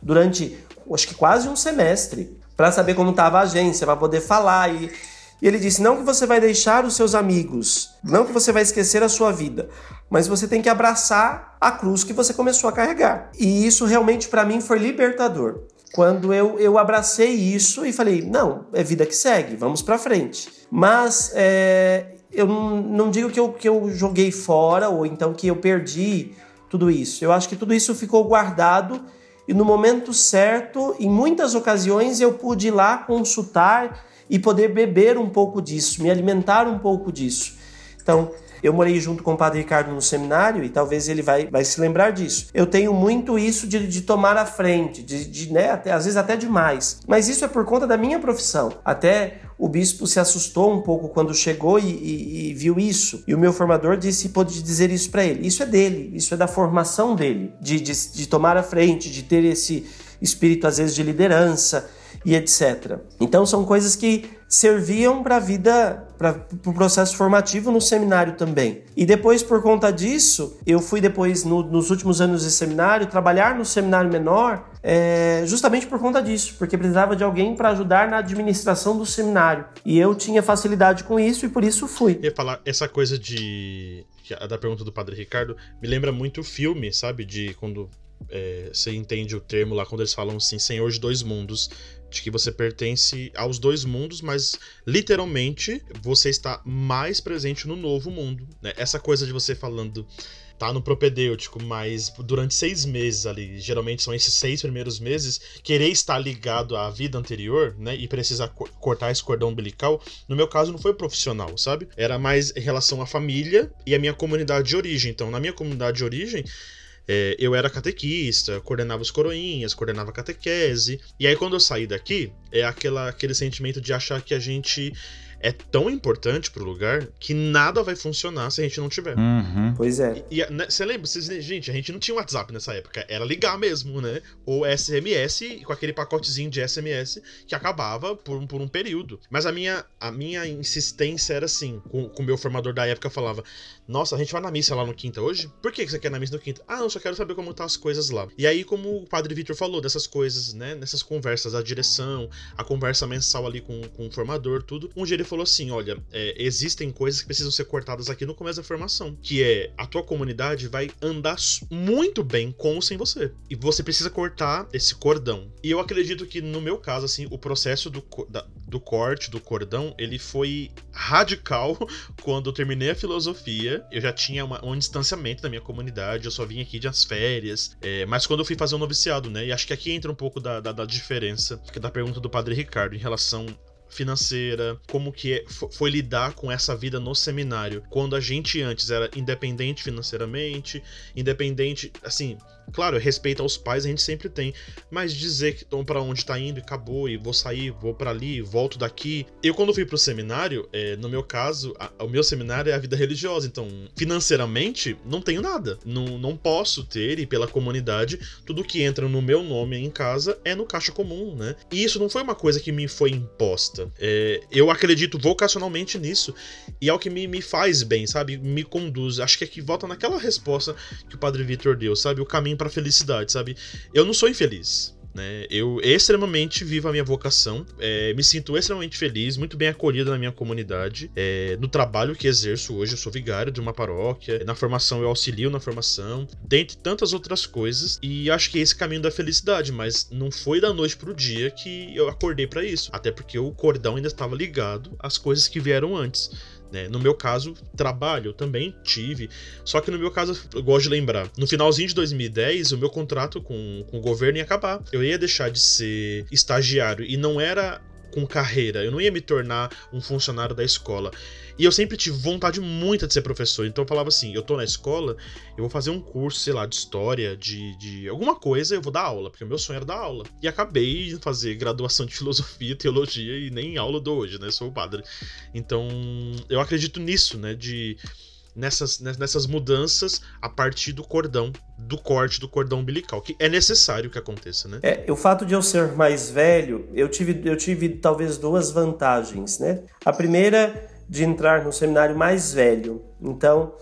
durante acho que quase um semestre, para saber como estava a agência, para poder falar. E, e ele disse: não que você vai deixar os seus amigos, não que você vai esquecer a sua vida, mas você tem que abraçar a cruz que você começou a carregar. E isso realmente para mim foi libertador. Quando eu, eu abracei isso e falei: não, é vida que segue, vamos para frente. Mas é, eu não digo que eu, que eu joguei fora ou então que eu perdi tudo isso. Eu acho que tudo isso ficou guardado e no momento certo, em muitas ocasiões, eu pude ir lá consultar e poder beber um pouco disso, me alimentar um pouco disso. Então, eu morei junto com o Padre Ricardo no seminário e talvez ele vai, vai se lembrar disso. Eu tenho muito isso de, de tomar a frente, de, de né, até, às vezes até demais. Mas isso é por conta da minha profissão. Até o bispo se assustou um pouco quando chegou e, e, e viu isso. E o meu formador disse pôde dizer isso para ele. Isso é dele, isso é da formação dele, de, de, de tomar a frente, de ter esse espírito às vezes de liderança e etc. Então são coisas que serviam para a vida, para o pro processo formativo no seminário também. E depois, por conta disso, eu fui depois, no, nos últimos anos de seminário, trabalhar no seminário menor, é, justamente por conta disso, porque precisava de alguém para ajudar na administração do seminário. E eu tinha facilidade com isso e por isso fui. Eu ia falar, essa coisa de. da pergunta do Padre Ricardo me lembra muito o filme, sabe? De quando é, você entende o termo lá quando eles falam assim, Senhor de dois mundos de que você pertence aos dois mundos, mas literalmente você está mais presente no novo mundo. Né? Essa coisa de você falando tá no propedêutico, mas durante seis meses ali, geralmente são esses seis primeiros meses, querer estar ligado à vida anterior, né, e precisar co cortar esse cordão umbilical, no meu caso não foi profissional, sabe? Era mais em relação à família e à minha comunidade de origem. Então, na minha comunidade de origem, é, eu era catequista, coordenava os coroinhas, coordenava a catequese. E aí, quando eu saí daqui, é aquela, aquele sentimento de achar que a gente é tão importante pro lugar que nada vai funcionar se a gente não tiver. Uhum. Pois é. E, e né, você lembra? Cês, gente, a gente não tinha WhatsApp nessa época. Era ligar mesmo, né? Ou SMS com aquele pacotezinho de SMS que acabava por um, por um período. Mas a minha, a minha insistência era assim: com o meu formador da época falava: Nossa, a gente vai na missa lá no quinta hoje? Por que você quer na missa no quinta? Ah, eu só quero saber como tá as coisas lá. E aí, como o padre Vitor falou dessas coisas, né? Nessas conversas, a direção, a conversa mensal ali com, com o formador, tudo. Um dia ele falou assim: olha, é, existem coisas que precisam ser cortadas aqui no começo da formação. Que é a tua comunidade vai andar muito bem com ou sem você. E você precisa cortar esse cordão. E eu acredito que, no meu caso, assim, o processo do, da, do corte, do cordão, ele foi radical quando eu terminei a filosofia. Eu já tinha uma, um distanciamento da minha comunidade, eu só vim aqui de as férias. É, mas quando eu fui fazer o um noviciado, né? E acho que aqui entra um pouco da, da, da diferença da pergunta do Padre Ricardo em relação financeira, como que é, foi lidar com essa vida no seminário, quando a gente antes era independente financeiramente, independente, assim, Claro, respeito aos pais a gente sempre tem, mas dizer que estão para onde tá indo e acabou, e vou sair, vou para ali, volto daqui. Eu, quando fui pro seminário, é, no meu caso, a, o meu seminário é a vida religiosa, então, financeiramente, não tenho nada. Não, não posso ter, e pela comunidade, tudo que entra no meu nome em casa é no caixa comum, né? E isso não foi uma coisa que me foi imposta. É, eu acredito vocacionalmente nisso, e é o que me, me faz bem, sabe? Me conduz. Acho que aqui volta naquela resposta que o Padre Vitor deu, sabe? O caminho para felicidade, sabe? Eu não sou infeliz. Né? Eu extremamente vivo a minha vocação, é, me sinto extremamente feliz, muito bem acolhido na minha comunidade, é, no trabalho que exerço hoje. Eu sou vigário de uma paróquia, na formação eu auxilio na formação, dentre tantas outras coisas, e acho que é esse caminho da felicidade, mas não foi da noite pro dia que eu acordei para isso, até porque o cordão ainda estava ligado às coisas que vieram antes. Né? No meu caso, trabalho eu também tive. Só que no meu caso, eu gosto de lembrar. No finalzinho de 2010, o meu contrato com, com o governo ia acabar. Eu ia deixar de ser estagiário e não era com carreira. Eu não ia me tornar um funcionário da escola. E eu sempre tive vontade muita de ser professor. Então eu falava assim: eu tô na escola, eu vou fazer um curso, sei lá, de história, de, de alguma coisa, eu vou dar aula, porque o meu sonho era dar aula. E acabei de fazer graduação de filosofia, teologia e nem aula dou hoje, né? Sou padre. Então eu acredito nisso, né? De nessas, nessas mudanças a partir do cordão, do corte do cordão umbilical, que é necessário que aconteça, né? É, o fato de eu ser mais velho, eu tive, eu tive talvez duas vantagens, né? A primeira de entrar no seminário mais velho. Então,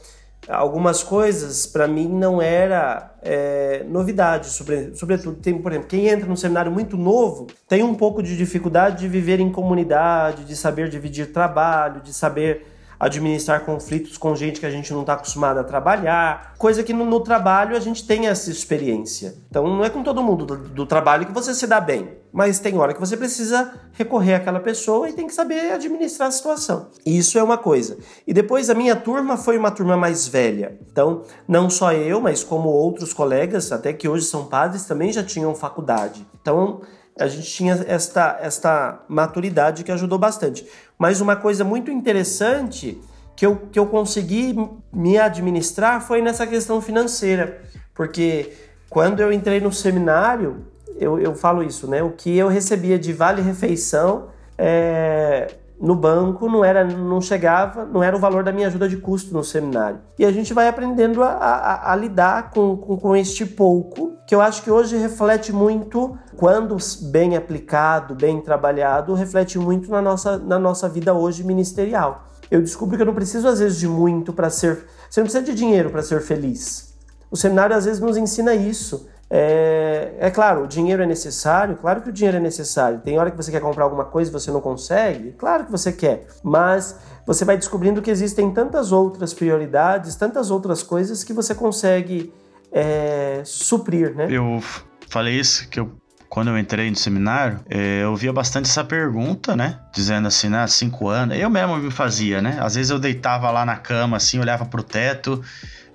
algumas coisas para mim não era é, novidade, sobre, sobretudo tem, por exemplo, quem entra num seminário muito novo tem um pouco de dificuldade de viver em comunidade, de saber dividir trabalho, de saber administrar conflitos com gente que a gente não está acostumado a trabalhar, coisa que no, no, trabalho a gente tem essa experiência. Então não é com todo mundo do, do trabalho que você se dá bem, mas tem hora que você precisa recorrer àquela pessoa e tem que saber administrar a situação. Isso é uma coisa. E depois a minha turma foi uma turma mais velha. Então, não só eu, mas como outros colegas, até que hoje são padres, também já tinham faculdade. Então, a gente tinha esta, esta maturidade que ajudou bastante. Mas uma coisa muito interessante que eu, que eu consegui me administrar foi nessa questão financeira. Porque quando eu entrei no seminário, eu, eu falo isso, né? O que eu recebia de vale-refeição é, no banco não era, não chegava, não era o valor da minha ajuda de custo no seminário. E a gente vai aprendendo a, a, a lidar com, com, com, este pouco, que eu acho que hoje reflete muito, quando bem aplicado, bem trabalhado, reflete muito na nossa, na nossa vida hoje ministerial. Eu descubro que eu não preciso, às vezes, de muito para ser. Você não precisa de dinheiro para ser feliz. O seminário, às vezes, nos ensina isso. É, é, claro, o dinheiro é necessário, claro que o dinheiro é necessário. Tem hora que você quer comprar alguma coisa e você não consegue, claro que você quer, mas você vai descobrindo que existem tantas outras prioridades, tantas outras coisas que você consegue é, suprir, né? Eu falei isso que eu quando eu entrei no seminário, é, eu via bastante essa pergunta, né? Dizendo assim, né? Cinco anos. Eu mesmo me fazia, né? Às vezes eu deitava lá na cama, assim, olhava pro teto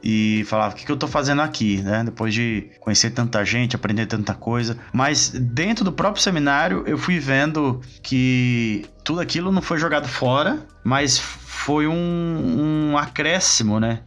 e falava: o que, que eu tô fazendo aqui, né? Depois de conhecer tanta gente, aprender tanta coisa. Mas dentro do próprio seminário, eu fui vendo que tudo aquilo não foi jogado fora, mas foi um, um acréscimo, né?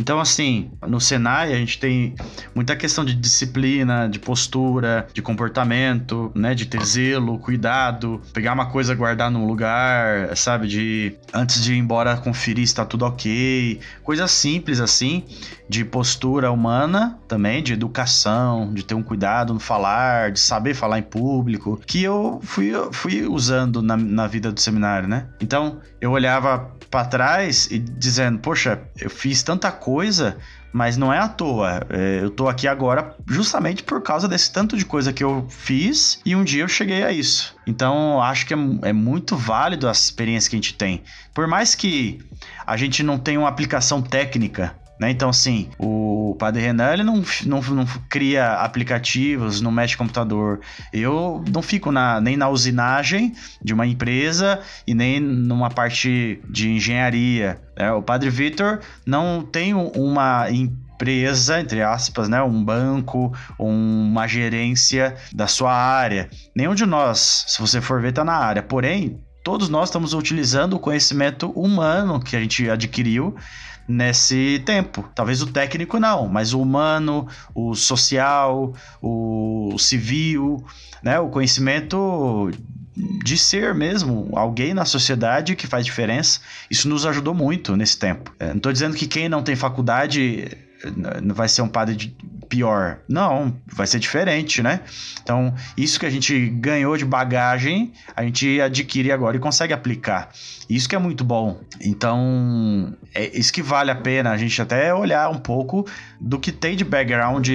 Então, assim, no Senai a gente tem muita questão de disciplina, de postura, de comportamento, né? De ter zelo, cuidado, pegar uma coisa, guardar num lugar, sabe? De antes de ir embora conferir se tá tudo ok. Coisas simples assim, de postura humana também, de educação, de ter um cuidado no falar, de saber falar em público, que eu fui, fui usando na, na vida do seminário, né? Então, eu olhava para trás e dizendo, poxa, eu fiz tanta coisa, mas não é à toa. É, eu tô aqui agora justamente por causa desse tanto de coisa que eu fiz e um dia eu cheguei a isso. Então, acho que é, é muito válido a experiência que a gente tem. Por mais que a gente não tenha uma aplicação técnica né? Então, assim, o Padre Renan ele não, não, não cria aplicativos, não mexe computador. Eu não fico na, nem na usinagem de uma empresa e nem numa parte de engenharia. Né? O Padre Vitor não tem uma empresa, entre aspas, né, um banco, uma gerência da sua área. Nenhum de nós, se você for ver, está na área. Porém, todos nós estamos utilizando o conhecimento humano que a gente adquiriu nesse tempo. Talvez o técnico não, mas o humano, o social, o civil, né? O conhecimento de ser mesmo alguém na sociedade que faz diferença. Isso nos ajudou muito nesse tempo. É, não estou dizendo que quem não tem faculdade vai ser um padre pior. Não, vai ser diferente, né? Então, isso que a gente ganhou de bagagem, a gente adquire agora e consegue aplicar. Isso que é muito bom. Então, é isso que vale a pena a gente até olhar um pouco do que tem de background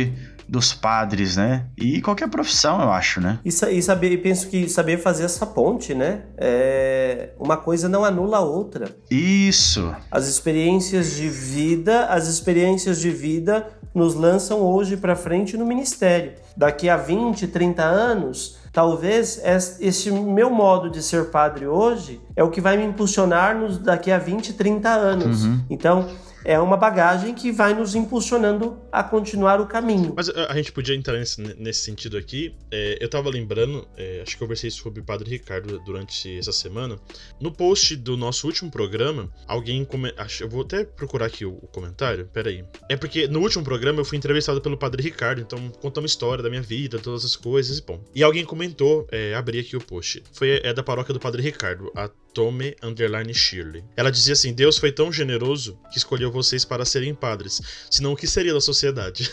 dos padres, né? E qualquer profissão, eu acho, né? E, e saber, e penso que saber fazer essa ponte, né? É, uma coisa não anula a outra. Isso. As experiências de vida, as experiências de vida nos lançam hoje para frente no ministério. Daqui a 20, 30 anos, talvez esse meu modo de ser padre hoje é o que vai me impulsionar nos daqui a 20, 30 anos. Uhum. Então, é uma bagagem que vai nos impulsionando a continuar o caminho. Mas a, a gente podia entrar nesse, nesse sentido aqui. É, eu tava lembrando, é, acho que conversei sobre o Padre Ricardo durante essa semana. No post do nosso último programa, alguém. Acho, eu vou até procurar aqui o, o comentário. Peraí. É porque no último programa eu fui entrevistado pelo Padre Ricardo, então contamos história da minha vida, todas as coisas e bom. E alguém comentou, é, abri aqui o post. Foi é da paróquia do Padre Ricardo, a Tome Underline Shirley. Ela dizia assim: Deus foi tão generoso que escolheu vocês para serem padres, senão o que seria da sociedade?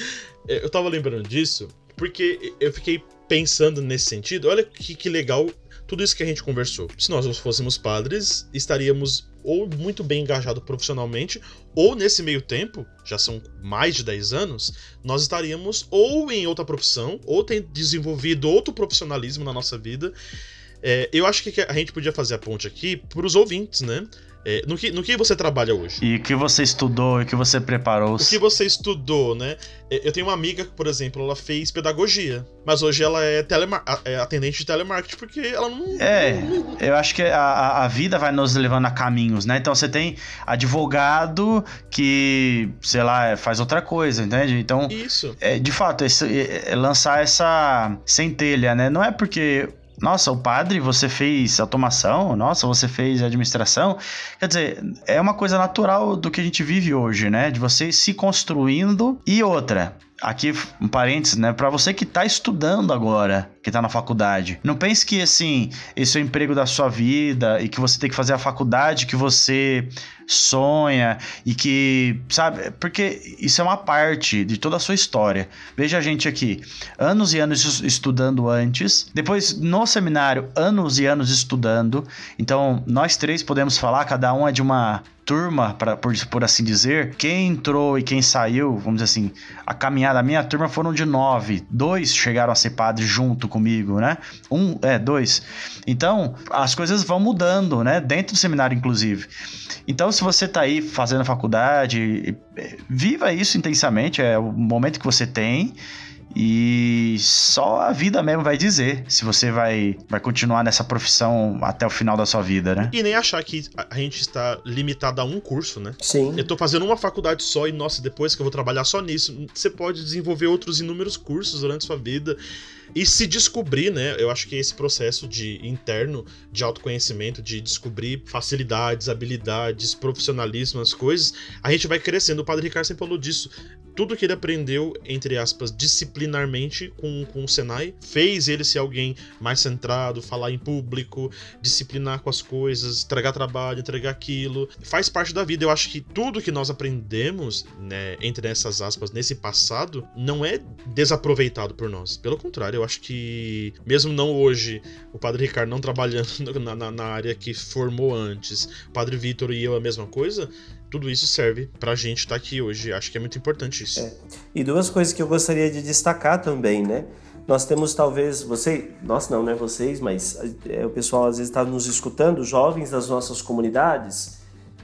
eu tava lembrando disso porque eu fiquei pensando nesse sentido. Olha que, que legal tudo isso que a gente conversou. Se nós fôssemos padres, estaríamos ou muito bem engajados profissionalmente, ou nesse meio tempo, já são mais de 10 anos, nós estaríamos ou em outra profissão, ou tem desenvolvido outro profissionalismo na nossa vida é, eu acho que a gente podia fazer a ponte aqui para os ouvintes, né? É, no, que, no que você trabalha hoje? E o que você estudou e o que você preparou? O que você estudou, né? É, eu tenho uma amiga que, por exemplo, ela fez pedagogia, mas hoje ela é, telemar é atendente de telemarketing porque ela não. É, eu acho que a, a vida vai nos levando a caminhos, né? Então você tem advogado que, sei lá, faz outra coisa, entende? Então. Isso. É, de fato, esse, é, é lançar essa centelha, né? Não é porque nossa, o padre, você fez automação, nossa, você fez administração. Quer dizer, é uma coisa natural do que a gente vive hoje, né? De você se construindo e outra aqui um parênteses, né, para você que tá estudando agora, que tá na faculdade. Não pense que assim, esse é o emprego da sua vida e que você tem que fazer a faculdade que você sonha e que, sabe? Porque isso é uma parte de toda a sua história. Veja a gente aqui, anos e anos estudando antes, depois no seminário, anos e anos estudando. Então, nós três podemos falar, cada um é de uma turma, pra, por, por assim dizer, quem entrou e quem saiu, vamos dizer assim, a caminhada da minha turma foram de nove. Dois chegaram a ser padres junto comigo, né? Um, é, dois. Então, as coisas vão mudando, né? Dentro do seminário, inclusive. Então, se você está aí fazendo faculdade, viva isso intensamente, é o momento que você tem. E só a vida mesmo vai dizer se você vai, vai continuar nessa profissão até o final da sua vida, né? E nem achar que a gente está limitado a um curso, né? Sim. Eu tô fazendo uma faculdade só e, nossa, depois que eu vou trabalhar só nisso, você pode desenvolver outros inúmeros cursos durante a sua vida e se descobrir, né? Eu acho que esse processo de interno de autoconhecimento, de descobrir facilidades, habilidades, profissionalismo, as coisas, a gente vai crescendo. O Padre Ricardo sempre falou disso tudo que ele aprendeu, entre aspas, disciplinarmente com, com o Senai, fez ele ser alguém mais centrado, falar em público, disciplinar com as coisas, entregar trabalho, entregar aquilo. Faz parte da vida. Eu acho que tudo que nós aprendemos, né, entre essas aspas, nesse passado, não é desaproveitado por nós. Pelo contrário, eu acho que, mesmo não hoje, o Padre Ricardo não trabalhando na, na, na área que formou antes, o Padre Vitor e eu a mesma coisa, tudo isso serve pra gente estar tá aqui hoje. Acho que é muito importante isso. É. E duas coisas que eu gostaria de destacar também, né? Nós temos talvez, você, nós não, né, vocês, mas é, o pessoal às vezes está nos escutando, jovens das nossas comunidades,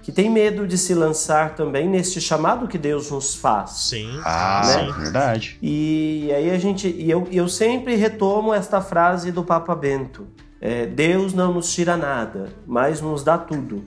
que tem medo de se lançar também neste chamado que Deus nos faz. Sim. Ah, né? sim, verdade. E aí a gente, e eu, eu sempre retomo esta frase do Papa Bento: é, Deus não nos tira nada, mas nos dá tudo.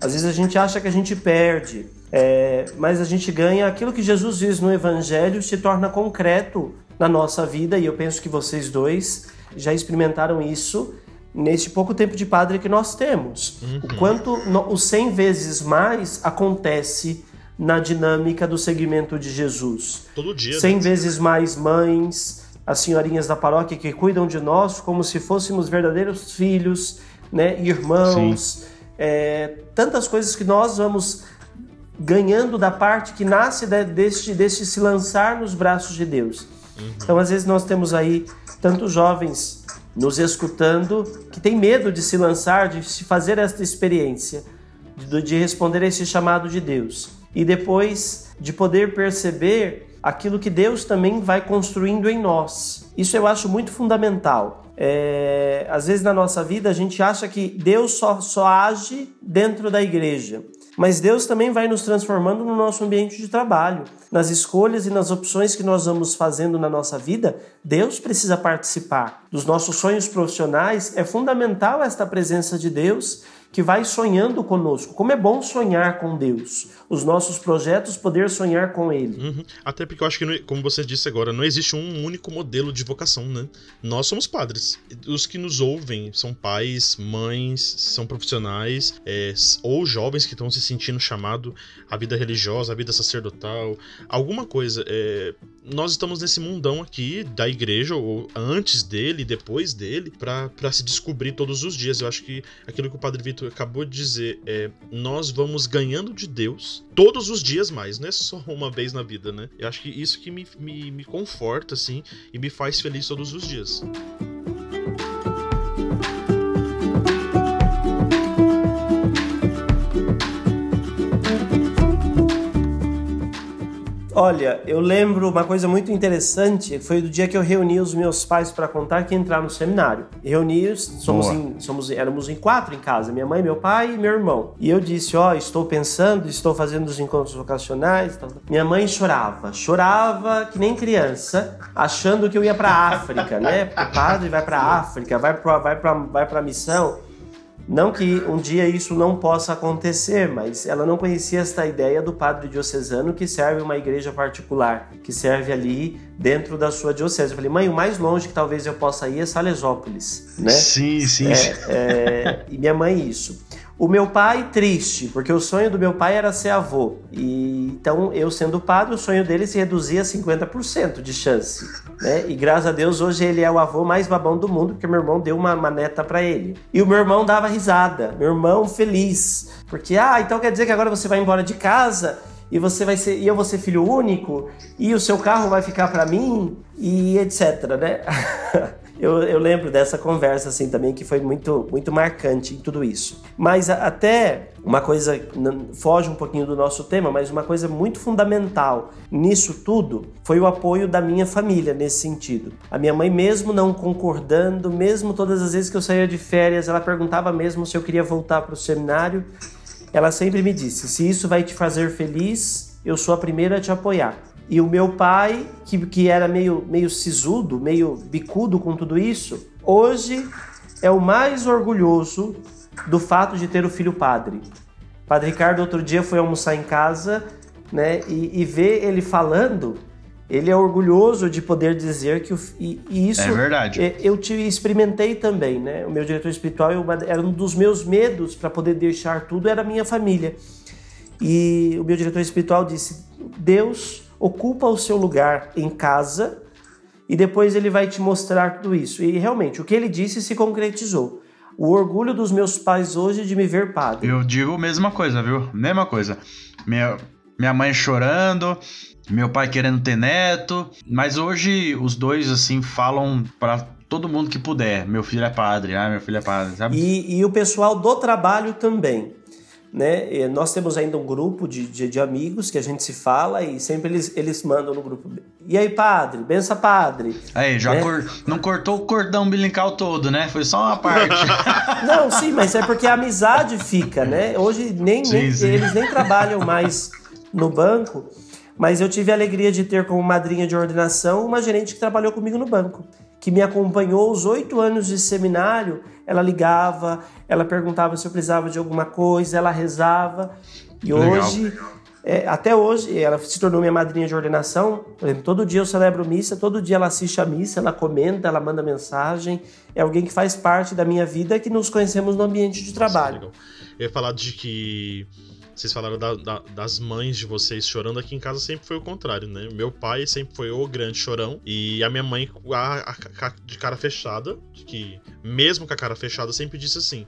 Às vezes a gente acha que a gente perde, é, mas a gente ganha aquilo que Jesus diz no Evangelho se torna concreto na nossa vida e eu penso que vocês dois já experimentaram isso neste pouco tempo de padre que nós temos. Uhum. O quanto no, o 100 vezes mais acontece na dinâmica do segmento de Jesus. Todo dia. 100 né? vezes mais mães, as senhorinhas da paróquia que cuidam de nós como se fôssemos verdadeiros filhos, né, irmãos. É, tantas coisas que nós vamos ganhando da parte que nasce de, deste, deste se lançar nos braços de Deus. Uhum. Então, às vezes, nós temos aí tantos jovens nos escutando que têm medo de se lançar, de se fazer esta experiência, de, de responder a esse chamado de Deus. E depois de poder perceber aquilo que Deus também vai construindo em nós. Isso eu acho muito fundamental. É, às vezes na nossa vida a gente acha que Deus só, só age dentro da igreja. Mas Deus também vai nos transformando no nosso ambiente de trabalho. Nas escolhas e nas opções que nós vamos fazendo na nossa vida, Deus precisa participar. Dos nossos sonhos profissionais, é fundamental esta presença de Deus que vai sonhando conosco. Como é bom sonhar com Deus. Os nossos projetos, poder sonhar com Ele. Uhum. Até porque eu acho que, como você disse agora, não existe um único modelo de vocação, né? Nós somos padres. Os que nos ouvem são pais, mães, são profissionais, é, ou jovens que estão se sentindo chamado à vida religiosa, à vida sacerdotal, alguma coisa. É, nós estamos nesse mundão aqui da igreja, ou antes dele, depois dele, para se descobrir todos os dias. Eu acho que aquilo que o Padre Vitor acabou de dizer é: nós vamos ganhando de Deus todos os dias mais, não é só uma vez na vida, né? Eu acho que isso que me, me, me conforta, assim, e me faz feliz todos os dias. Olha, eu lembro uma coisa muito interessante, foi do dia que eu reuni os meus pais para contar que ia entrar no seminário. Reuni, somos em, somos, éramos em quatro em casa, minha mãe, meu pai e meu irmão. E eu disse, ó, oh, estou pensando, estou fazendo os encontros vocacionais. Minha mãe chorava, chorava que nem criança, achando que eu ia para África, né? Porque o padre vai para África, vai para vai para vai para missão. Não que um dia isso não possa acontecer, mas ela não conhecia esta ideia do padre diocesano que serve uma igreja particular, que serve ali dentro da sua diocese. Eu falei, mãe, o mais longe que talvez eu possa ir é Salesópolis, né? Sim, sim. É, é, e minha mãe isso. O meu pai, triste, porque o sonho do meu pai era ser avô. E então, eu sendo padre, o sonho dele se reduzia a 50% de chance. Né? E graças a Deus, hoje ele é o avô mais babão do mundo, porque meu irmão deu uma, uma neta para ele. E o meu irmão dava risada, meu irmão feliz. Porque, ah, então quer dizer que agora você vai embora de casa e você vai ser e eu vou ser filho único e o seu carro vai ficar para mim e etc, né? eu, eu lembro dessa conversa assim também que foi muito, muito marcante em tudo isso. Mas até uma coisa foge um pouquinho do nosso tema, mas uma coisa muito fundamental nisso tudo foi o apoio da minha família nesse sentido. A minha mãe, mesmo não concordando, mesmo todas as vezes que eu saía de férias, ela perguntava mesmo se eu queria voltar para o seminário. Ela sempre me disse: se isso vai te fazer feliz, eu sou a primeira a te apoiar. E o meu pai, que, que era meio, meio sisudo, meio bicudo com tudo isso, hoje é o mais orgulhoso do fato de ter o filho padre. Padre Ricardo outro dia foi almoçar em casa, né, e, e ver ele falando, ele é orgulhoso de poder dizer que o, e, e isso é verdade. É, eu te experimentei também, né? O meu diretor espiritual eu, era um dos meus medos para poder deixar tudo era a minha família. E o meu diretor espiritual disse: Deus ocupa o seu lugar em casa e depois ele vai te mostrar tudo isso. E realmente, o que ele disse se concretizou. O orgulho dos meus pais hoje de me ver padre. Eu digo a mesma coisa, viu? Mesma coisa. Minha, minha mãe chorando, meu pai querendo ter neto, mas hoje os dois, assim, falam para todo mundo que puder: meu filho é padre, ah, meu filho é padre, sabe? E, e o pessoal do trabalho também né? nós temos ainda um grupo de, de, de, amigos que a gente se fala e sempre eles, eles mandam no grupo. E aí, padre? Bença, padre. Aí, já né? cor, não cortou o cordão umbilical todo, né? Foi só uma parte. não, sim, mas é porque a amizade fica, né? Hoje nem, sim, nem sim. eles nem trabalham mais no banco. Mas eu tive a alegria de ter como madrinha de ordenação uma gerente que trabalhou comigo no banco, que me acompanhou os oito anos de seminário. Ela ligava, ela perguntava se eu precisava de alguma coisa, ela rezava. E Legal. hoje, é, até hoje, ela se tornou minha madrinha de ordenação. Por exemplo, todo dia eu celebro missa, todo dia ela assiste a missa, ela comenta, ela manda mensagem. É alguém que faz parte da minha vida que nos conhecemos no ambiente de trabalho. Eu ia falar de que vocês falaram da, da, das mães de vocês chorando. Aqui em casa sempre foi o contrário, né? Meu pai sempre foi o grande chorão. E a minha mãe, a, a, a, de cara fechada, que mesmo com a cara fechada, sempre disse assim: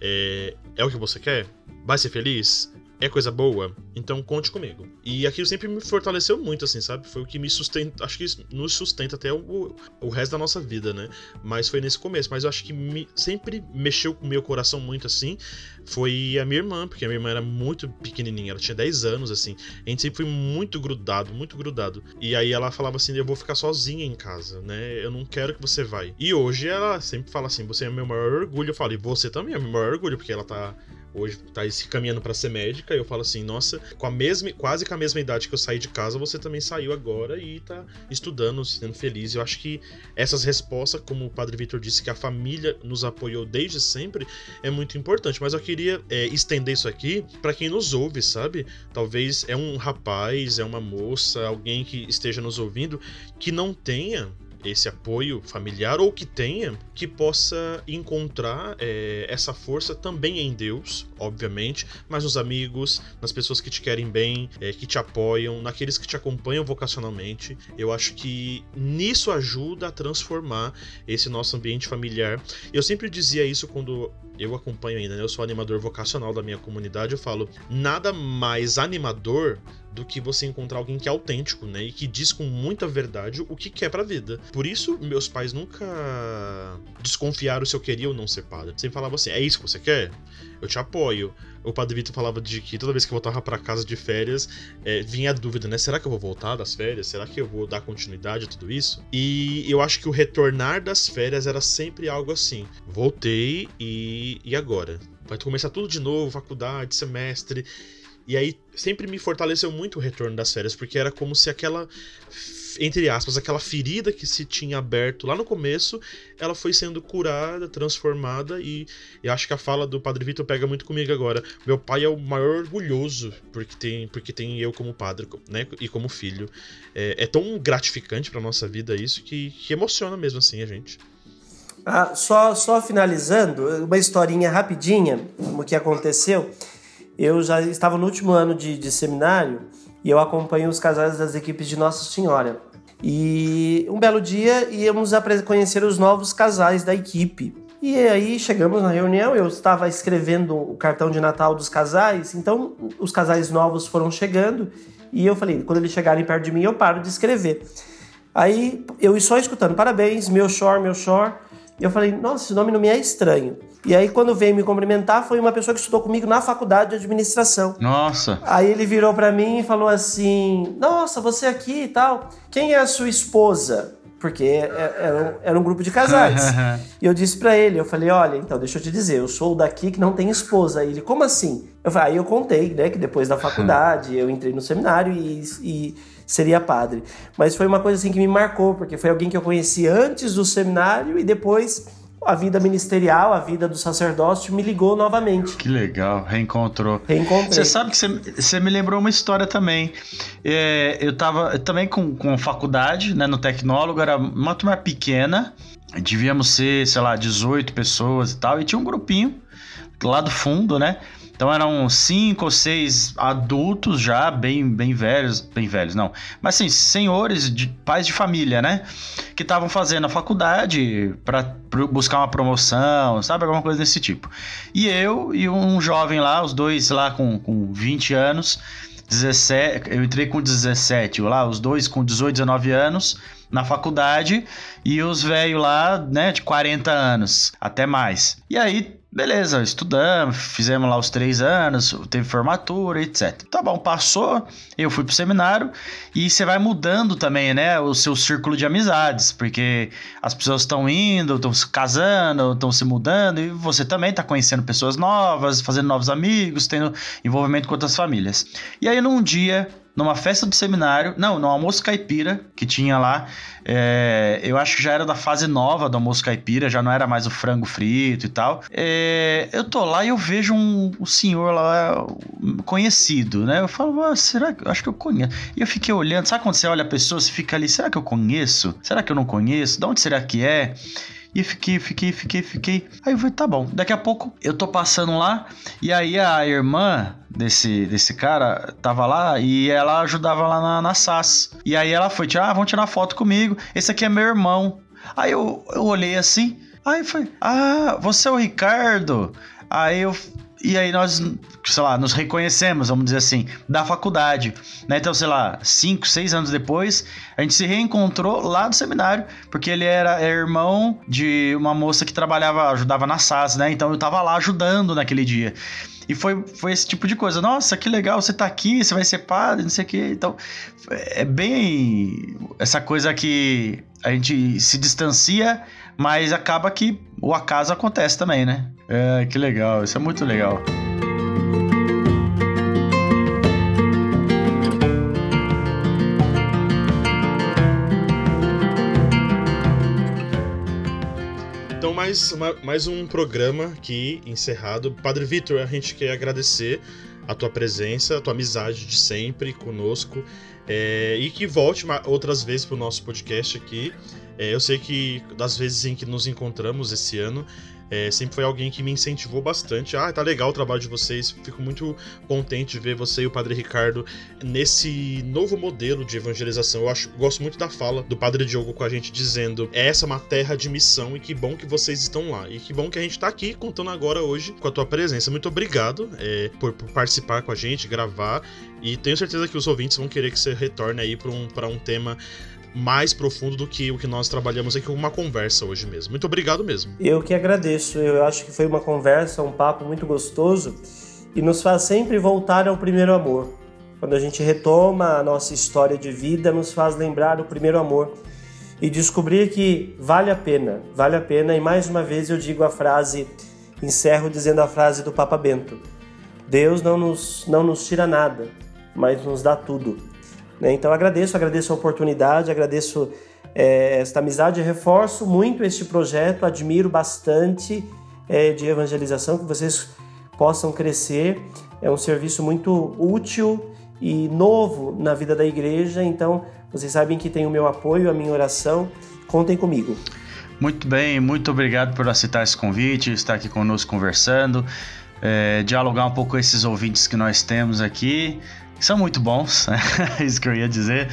é, é o que você quer? Vai ser feliz? É coisa boa, então conte comigo. E aquilo sempre me fortaleceu muito, assim, sabe? Foi o que me sustenta, acho que nos sustenta até o, o resto da nossa vida, né? Mas foi nesse começo. Mas eu acho que me, sempre mexeu com o meu coração muito, assim, foi a minha irmã, porque a minha irmã era muito pequenininha, ela tinha 10 anos, assim. A gente sempre foi muito grudado, muito grudado. E aí ela falava assim: eu vou ficar sozinha em casa, né? Eu não quero que você vai. E hoje ela sempre fala assim: você é meu maior orgulho. Eu falo, e você também é meu maior orgulho, porque ela tá hoje tá se caminhando para ser médica, eu falo assim, nossa, com a mesma, quase com a mesma idade que eu saí de casa, você também saiu agora e tá estudando, sendo feliz. Eu acho que essas respostas, como o Padre Vitor disse, que a família nos apoiou desde sempre, é muito importante. Mas eu queria é, estender isso aqui para quem nos ouve, sabe? Talvez é um rapaz, é uma moça, alguém que esteja nos ouvindo que não tenha esse apoio familiar ou que tenha, que possa encontrar é, essa força também em Deus, obviamente, mas nos amigos, nas pessoas que te querem bem, é, que te apoiam, naqueles que te acompanham vocacionalmente. Eu acho que nisso ajuda a transformar esse nosso ambiente familiar. Eu sempre dizia isso quando eu acompanho ainda, né? eu sou animador vocacional da minha comunidade. Eu falo, nada mais animador do que você encontrar alguém que é autêntico, né? E que diz com muita verdade o que quer pra vida. Por isso, meus pais nunca desconfiaram se eu queria ou não ser padre. Sempre falavam assim: é isso que você quer? Eu te apoio. O Padre Vitor falava de que toda vez que eu voltava para casa de férias, é, vinha a dúvida, né? Será que eu vou voltar das férias? Será que eu vou dar continuidade a tudo isso? E eu acho que o retornar das férias era sempre algo assim. Voltei e, e agora? Vai começar tudo de novo, faculdade, semestre. E aí sempre me fortaleceu muito o retorno das férias, porque era como se aquela entre aspas, aquela ferida que se tinha aberto lá no começo, ela foi sendo curada, transformada e eu acho que a fala do Padre Vitor pega muito comigo agora. Meu pai é o maior orgulhoso porque tem, porque tem eu como padre, né, e como filho. É, é tão gratificante para nossa vida isso que, que emociona mesmo assim a gente. Ah, só, só finalizando, uma historinha rapidinha, o que aconteceu. Eu já estava no último ano de, de seminário e eu acompanho os casais das equipes de Nossa Senhora. E um belo dia íamos conhecer os novos casais da equipe. E aí chegamos na reunião, eu estava escrevendo o cartão de Natal dos casais, então os casais novos foram chegando e eu falei, quando eles chegarem perto de mim eu paro de escrever. Aí eu só escutando, parabéns, meu shore, meu shore. E eu falei, nossa, esse nome não me é estranho. E aí, quando veio me cumprimentar, foi uma pessoa que estudou comigo na faculdade de administração. Nossa. Aí ele virou para mim e falou assim: Nossa, você aqui e tal. Quem é a sua esposa? Porque era, é, é, era um grupo de casais. e eu disse para ele, eu falei, olha, então deixa eu te dizer, eu sou daqui que não tem esposa. Aí ele, como assim? Eu falei, aí eu contei, né, que depois da faculdade eu entrei no seminário e, e seria padre. Mas foi uma coisa assim que me marcou, porque foi alguém que eu conheci antes do seminário e depois a vida ministerial, a vida do sacerdócio me ligou novamente. Que legal, reencontrou. Reencontrei. Você sabe que você, me lembrou uma história também. É, eu tava também com, com faculdade, né, no tecnólogo, era uma turma pequena, devíamos ser, sei lá, 18 pessoas e tal, e tinha um grupinho lá do fundo, né? Então eram cinco ou seis adultos já, bem, bem velhos, bem velhos, não. Mas assim, senhores, de, pais de família, né? Que estavam fazendo a faculdade para buscar uma promoção, sabe? Alguma coisa desse tipo. E eu e um jovem lá, os dois lá com, com 20 anos, 17, eu entrei com 17, lá, os dois com 18, 19 anos na faculdade e os velhos lá, né, de 40 anos, até mais. E aí Beleza, estudamos, fizemos lá os três anos, teve formatura, etc. Tá bom, passou, eu fui pro seminário e você vai mudando também, né, o seu círculo de amizades, porque as pessoas estão indo, estão se casando, estão se mudando e você também tá conhecendo pessoas novas, fazendo novos amigos, tendo envolvimento com outras famílias. E aí num dia numa festa do seminário, não, no almoço caipira que tinha lá. É, eu acho que já era da fase nova do almoço caipira, já não era mais o frango frito e tal. É, eu tô lá e eu vejo um, um senhor lá conhecido, né? Eu falo, ah, será que. Acho que eu conheço. E eu fiquei olhando, sabe quando você olha a pessoa, você fica ali, será que eu conheço? Será que eu não conheço? De onde será que é? E fiquei, fiquei, fiquei, fiquei. Aí eu falei, tá bom. Daqui a pouco eu tô passando lá e aí a irmã desse, desse cara tava lá e ela ajudava lá na, na SAS. E aí ela foi ah, vamos tirar foto comigo. Esse aqui é meu irmão. Aí eu, eu olhei assim. Aí foi, ah, você é o Ricardo? Aí eu e aí nós, sei lá, nos reconhecemos, vamos dizer assim, da faculdade, né? Então, sei lá, cinco, seis anos depois, a gente se reencontrou lá no seminário, porque ele era irmão de uma moça que trabalhava, ajudava na SAS, né? Então eu tava lá ajudando naquele dia. E foi, foi esse tipo de coisa. Nossa, que legal, você tá aqui, você vai ser padre, não sei o quê. Então, é bem essa coisa que a gente se distancia, mas acaba que o acaso acontece também, né? É, que legal, isso é muito legal. Então, mais, mais um programa aqui encerrado. Padre Vitor, a gente quer agradecer a tua presença, a tua amizade de sempre conosco é, e que volte outras vezes para o nosso podcast aqui. É, eu sei que das vezes em que nos encontramos esse ano, é, sempre foi alguém que me incentivou bastante. Ah, tá legal o trabalho de vocês. Fico muito contente de ver você e o Padre Ricardo nesse novo modelo de evangelização. Eu acho, gosto muito da fala do Padre Diogo com a gente dizendo: essa é uma terra de missão e que bom que vocês estão lá. E que bom que a gente tá aqui contando agora hoje com a tua presença. Muito obrigado é, por, por, participar com a gente, gravar. E tenho certeza que os ouvintes vão querer que você retorne aí para um, um tema mais profundo do que o que nós trabalhamos aqui, uma conversa hoje mesmo. Muito obrigado mesmo. Eu que agradeço. Eu acho que foi uma conversa, um papo muito gostoso e nos faz sempre voltar ao primeiro amor. Quando a gente retoma a nossa história de vida, nos faz lembrar o primeiro amor e descobrir que vale a pena, vale a pena. E mais uma vez eu digo a frase, encerro dizendo a frase do Papa Bento: Deus não nos, não nos tira nada, mas nos dá tudo. Né? Então agradeço, agradeço a oportunidade, agradeço é, esta amizade, reforço muito este projeto, admiro bastante é, de evangelização, que vocês possam crescer. É um serviço muito útil e novo na vida da igreja, então vocês sabem que tem o meu apoio, a minha oração. Contem comigo. Muito bem, muito obrigado por aceitar esse convite, estar aqui conosco conversando, é, dialogar um pouco com esses ouvintes que nós temos aqui são muito bons, é isso que eu ia dizer.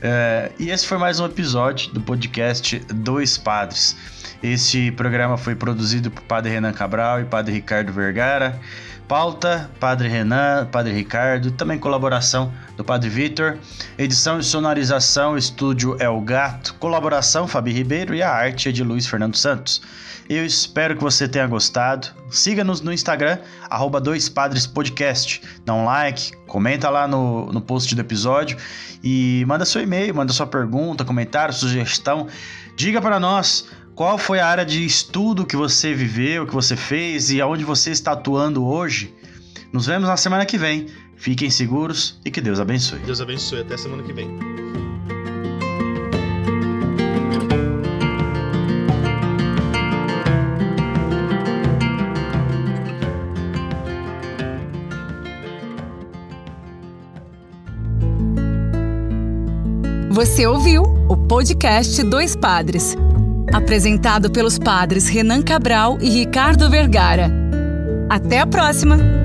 É, e esse foi mais um episódio do podcast Dois Padres. Este programa foi produzido por Padre Renan Cabral e Padre Ricardo Vergara. Pauta, Padre Renan, Padre Ricardo, também colaboração do Padre Vitor. Edição e sonorização, Estúdio El Gato. Colaboração, Fabi Ribeiro e a arte é de Luiz Fernando Santos. Eu espero que você tenha gostado. Siga-nos no Instagram, arroba Dois Padres Podcast. Dá um like, comenta lá no, no post do episódio e manda seu e-mail, manda sua pergunta, comentário, sugestão. Diga para nós qual foi a área de estudo que você viveu, que você fez e aonde você está atuando hoje. Nos vemos na semana que vem. Fiquem seguros e que Deus abençoe. Deus abençoe. Até semana que vem. Você ouviu o podcast Dois Padres, apresentado pelos padres Renan Cabral e Ricardo Vergara. Até a próxima!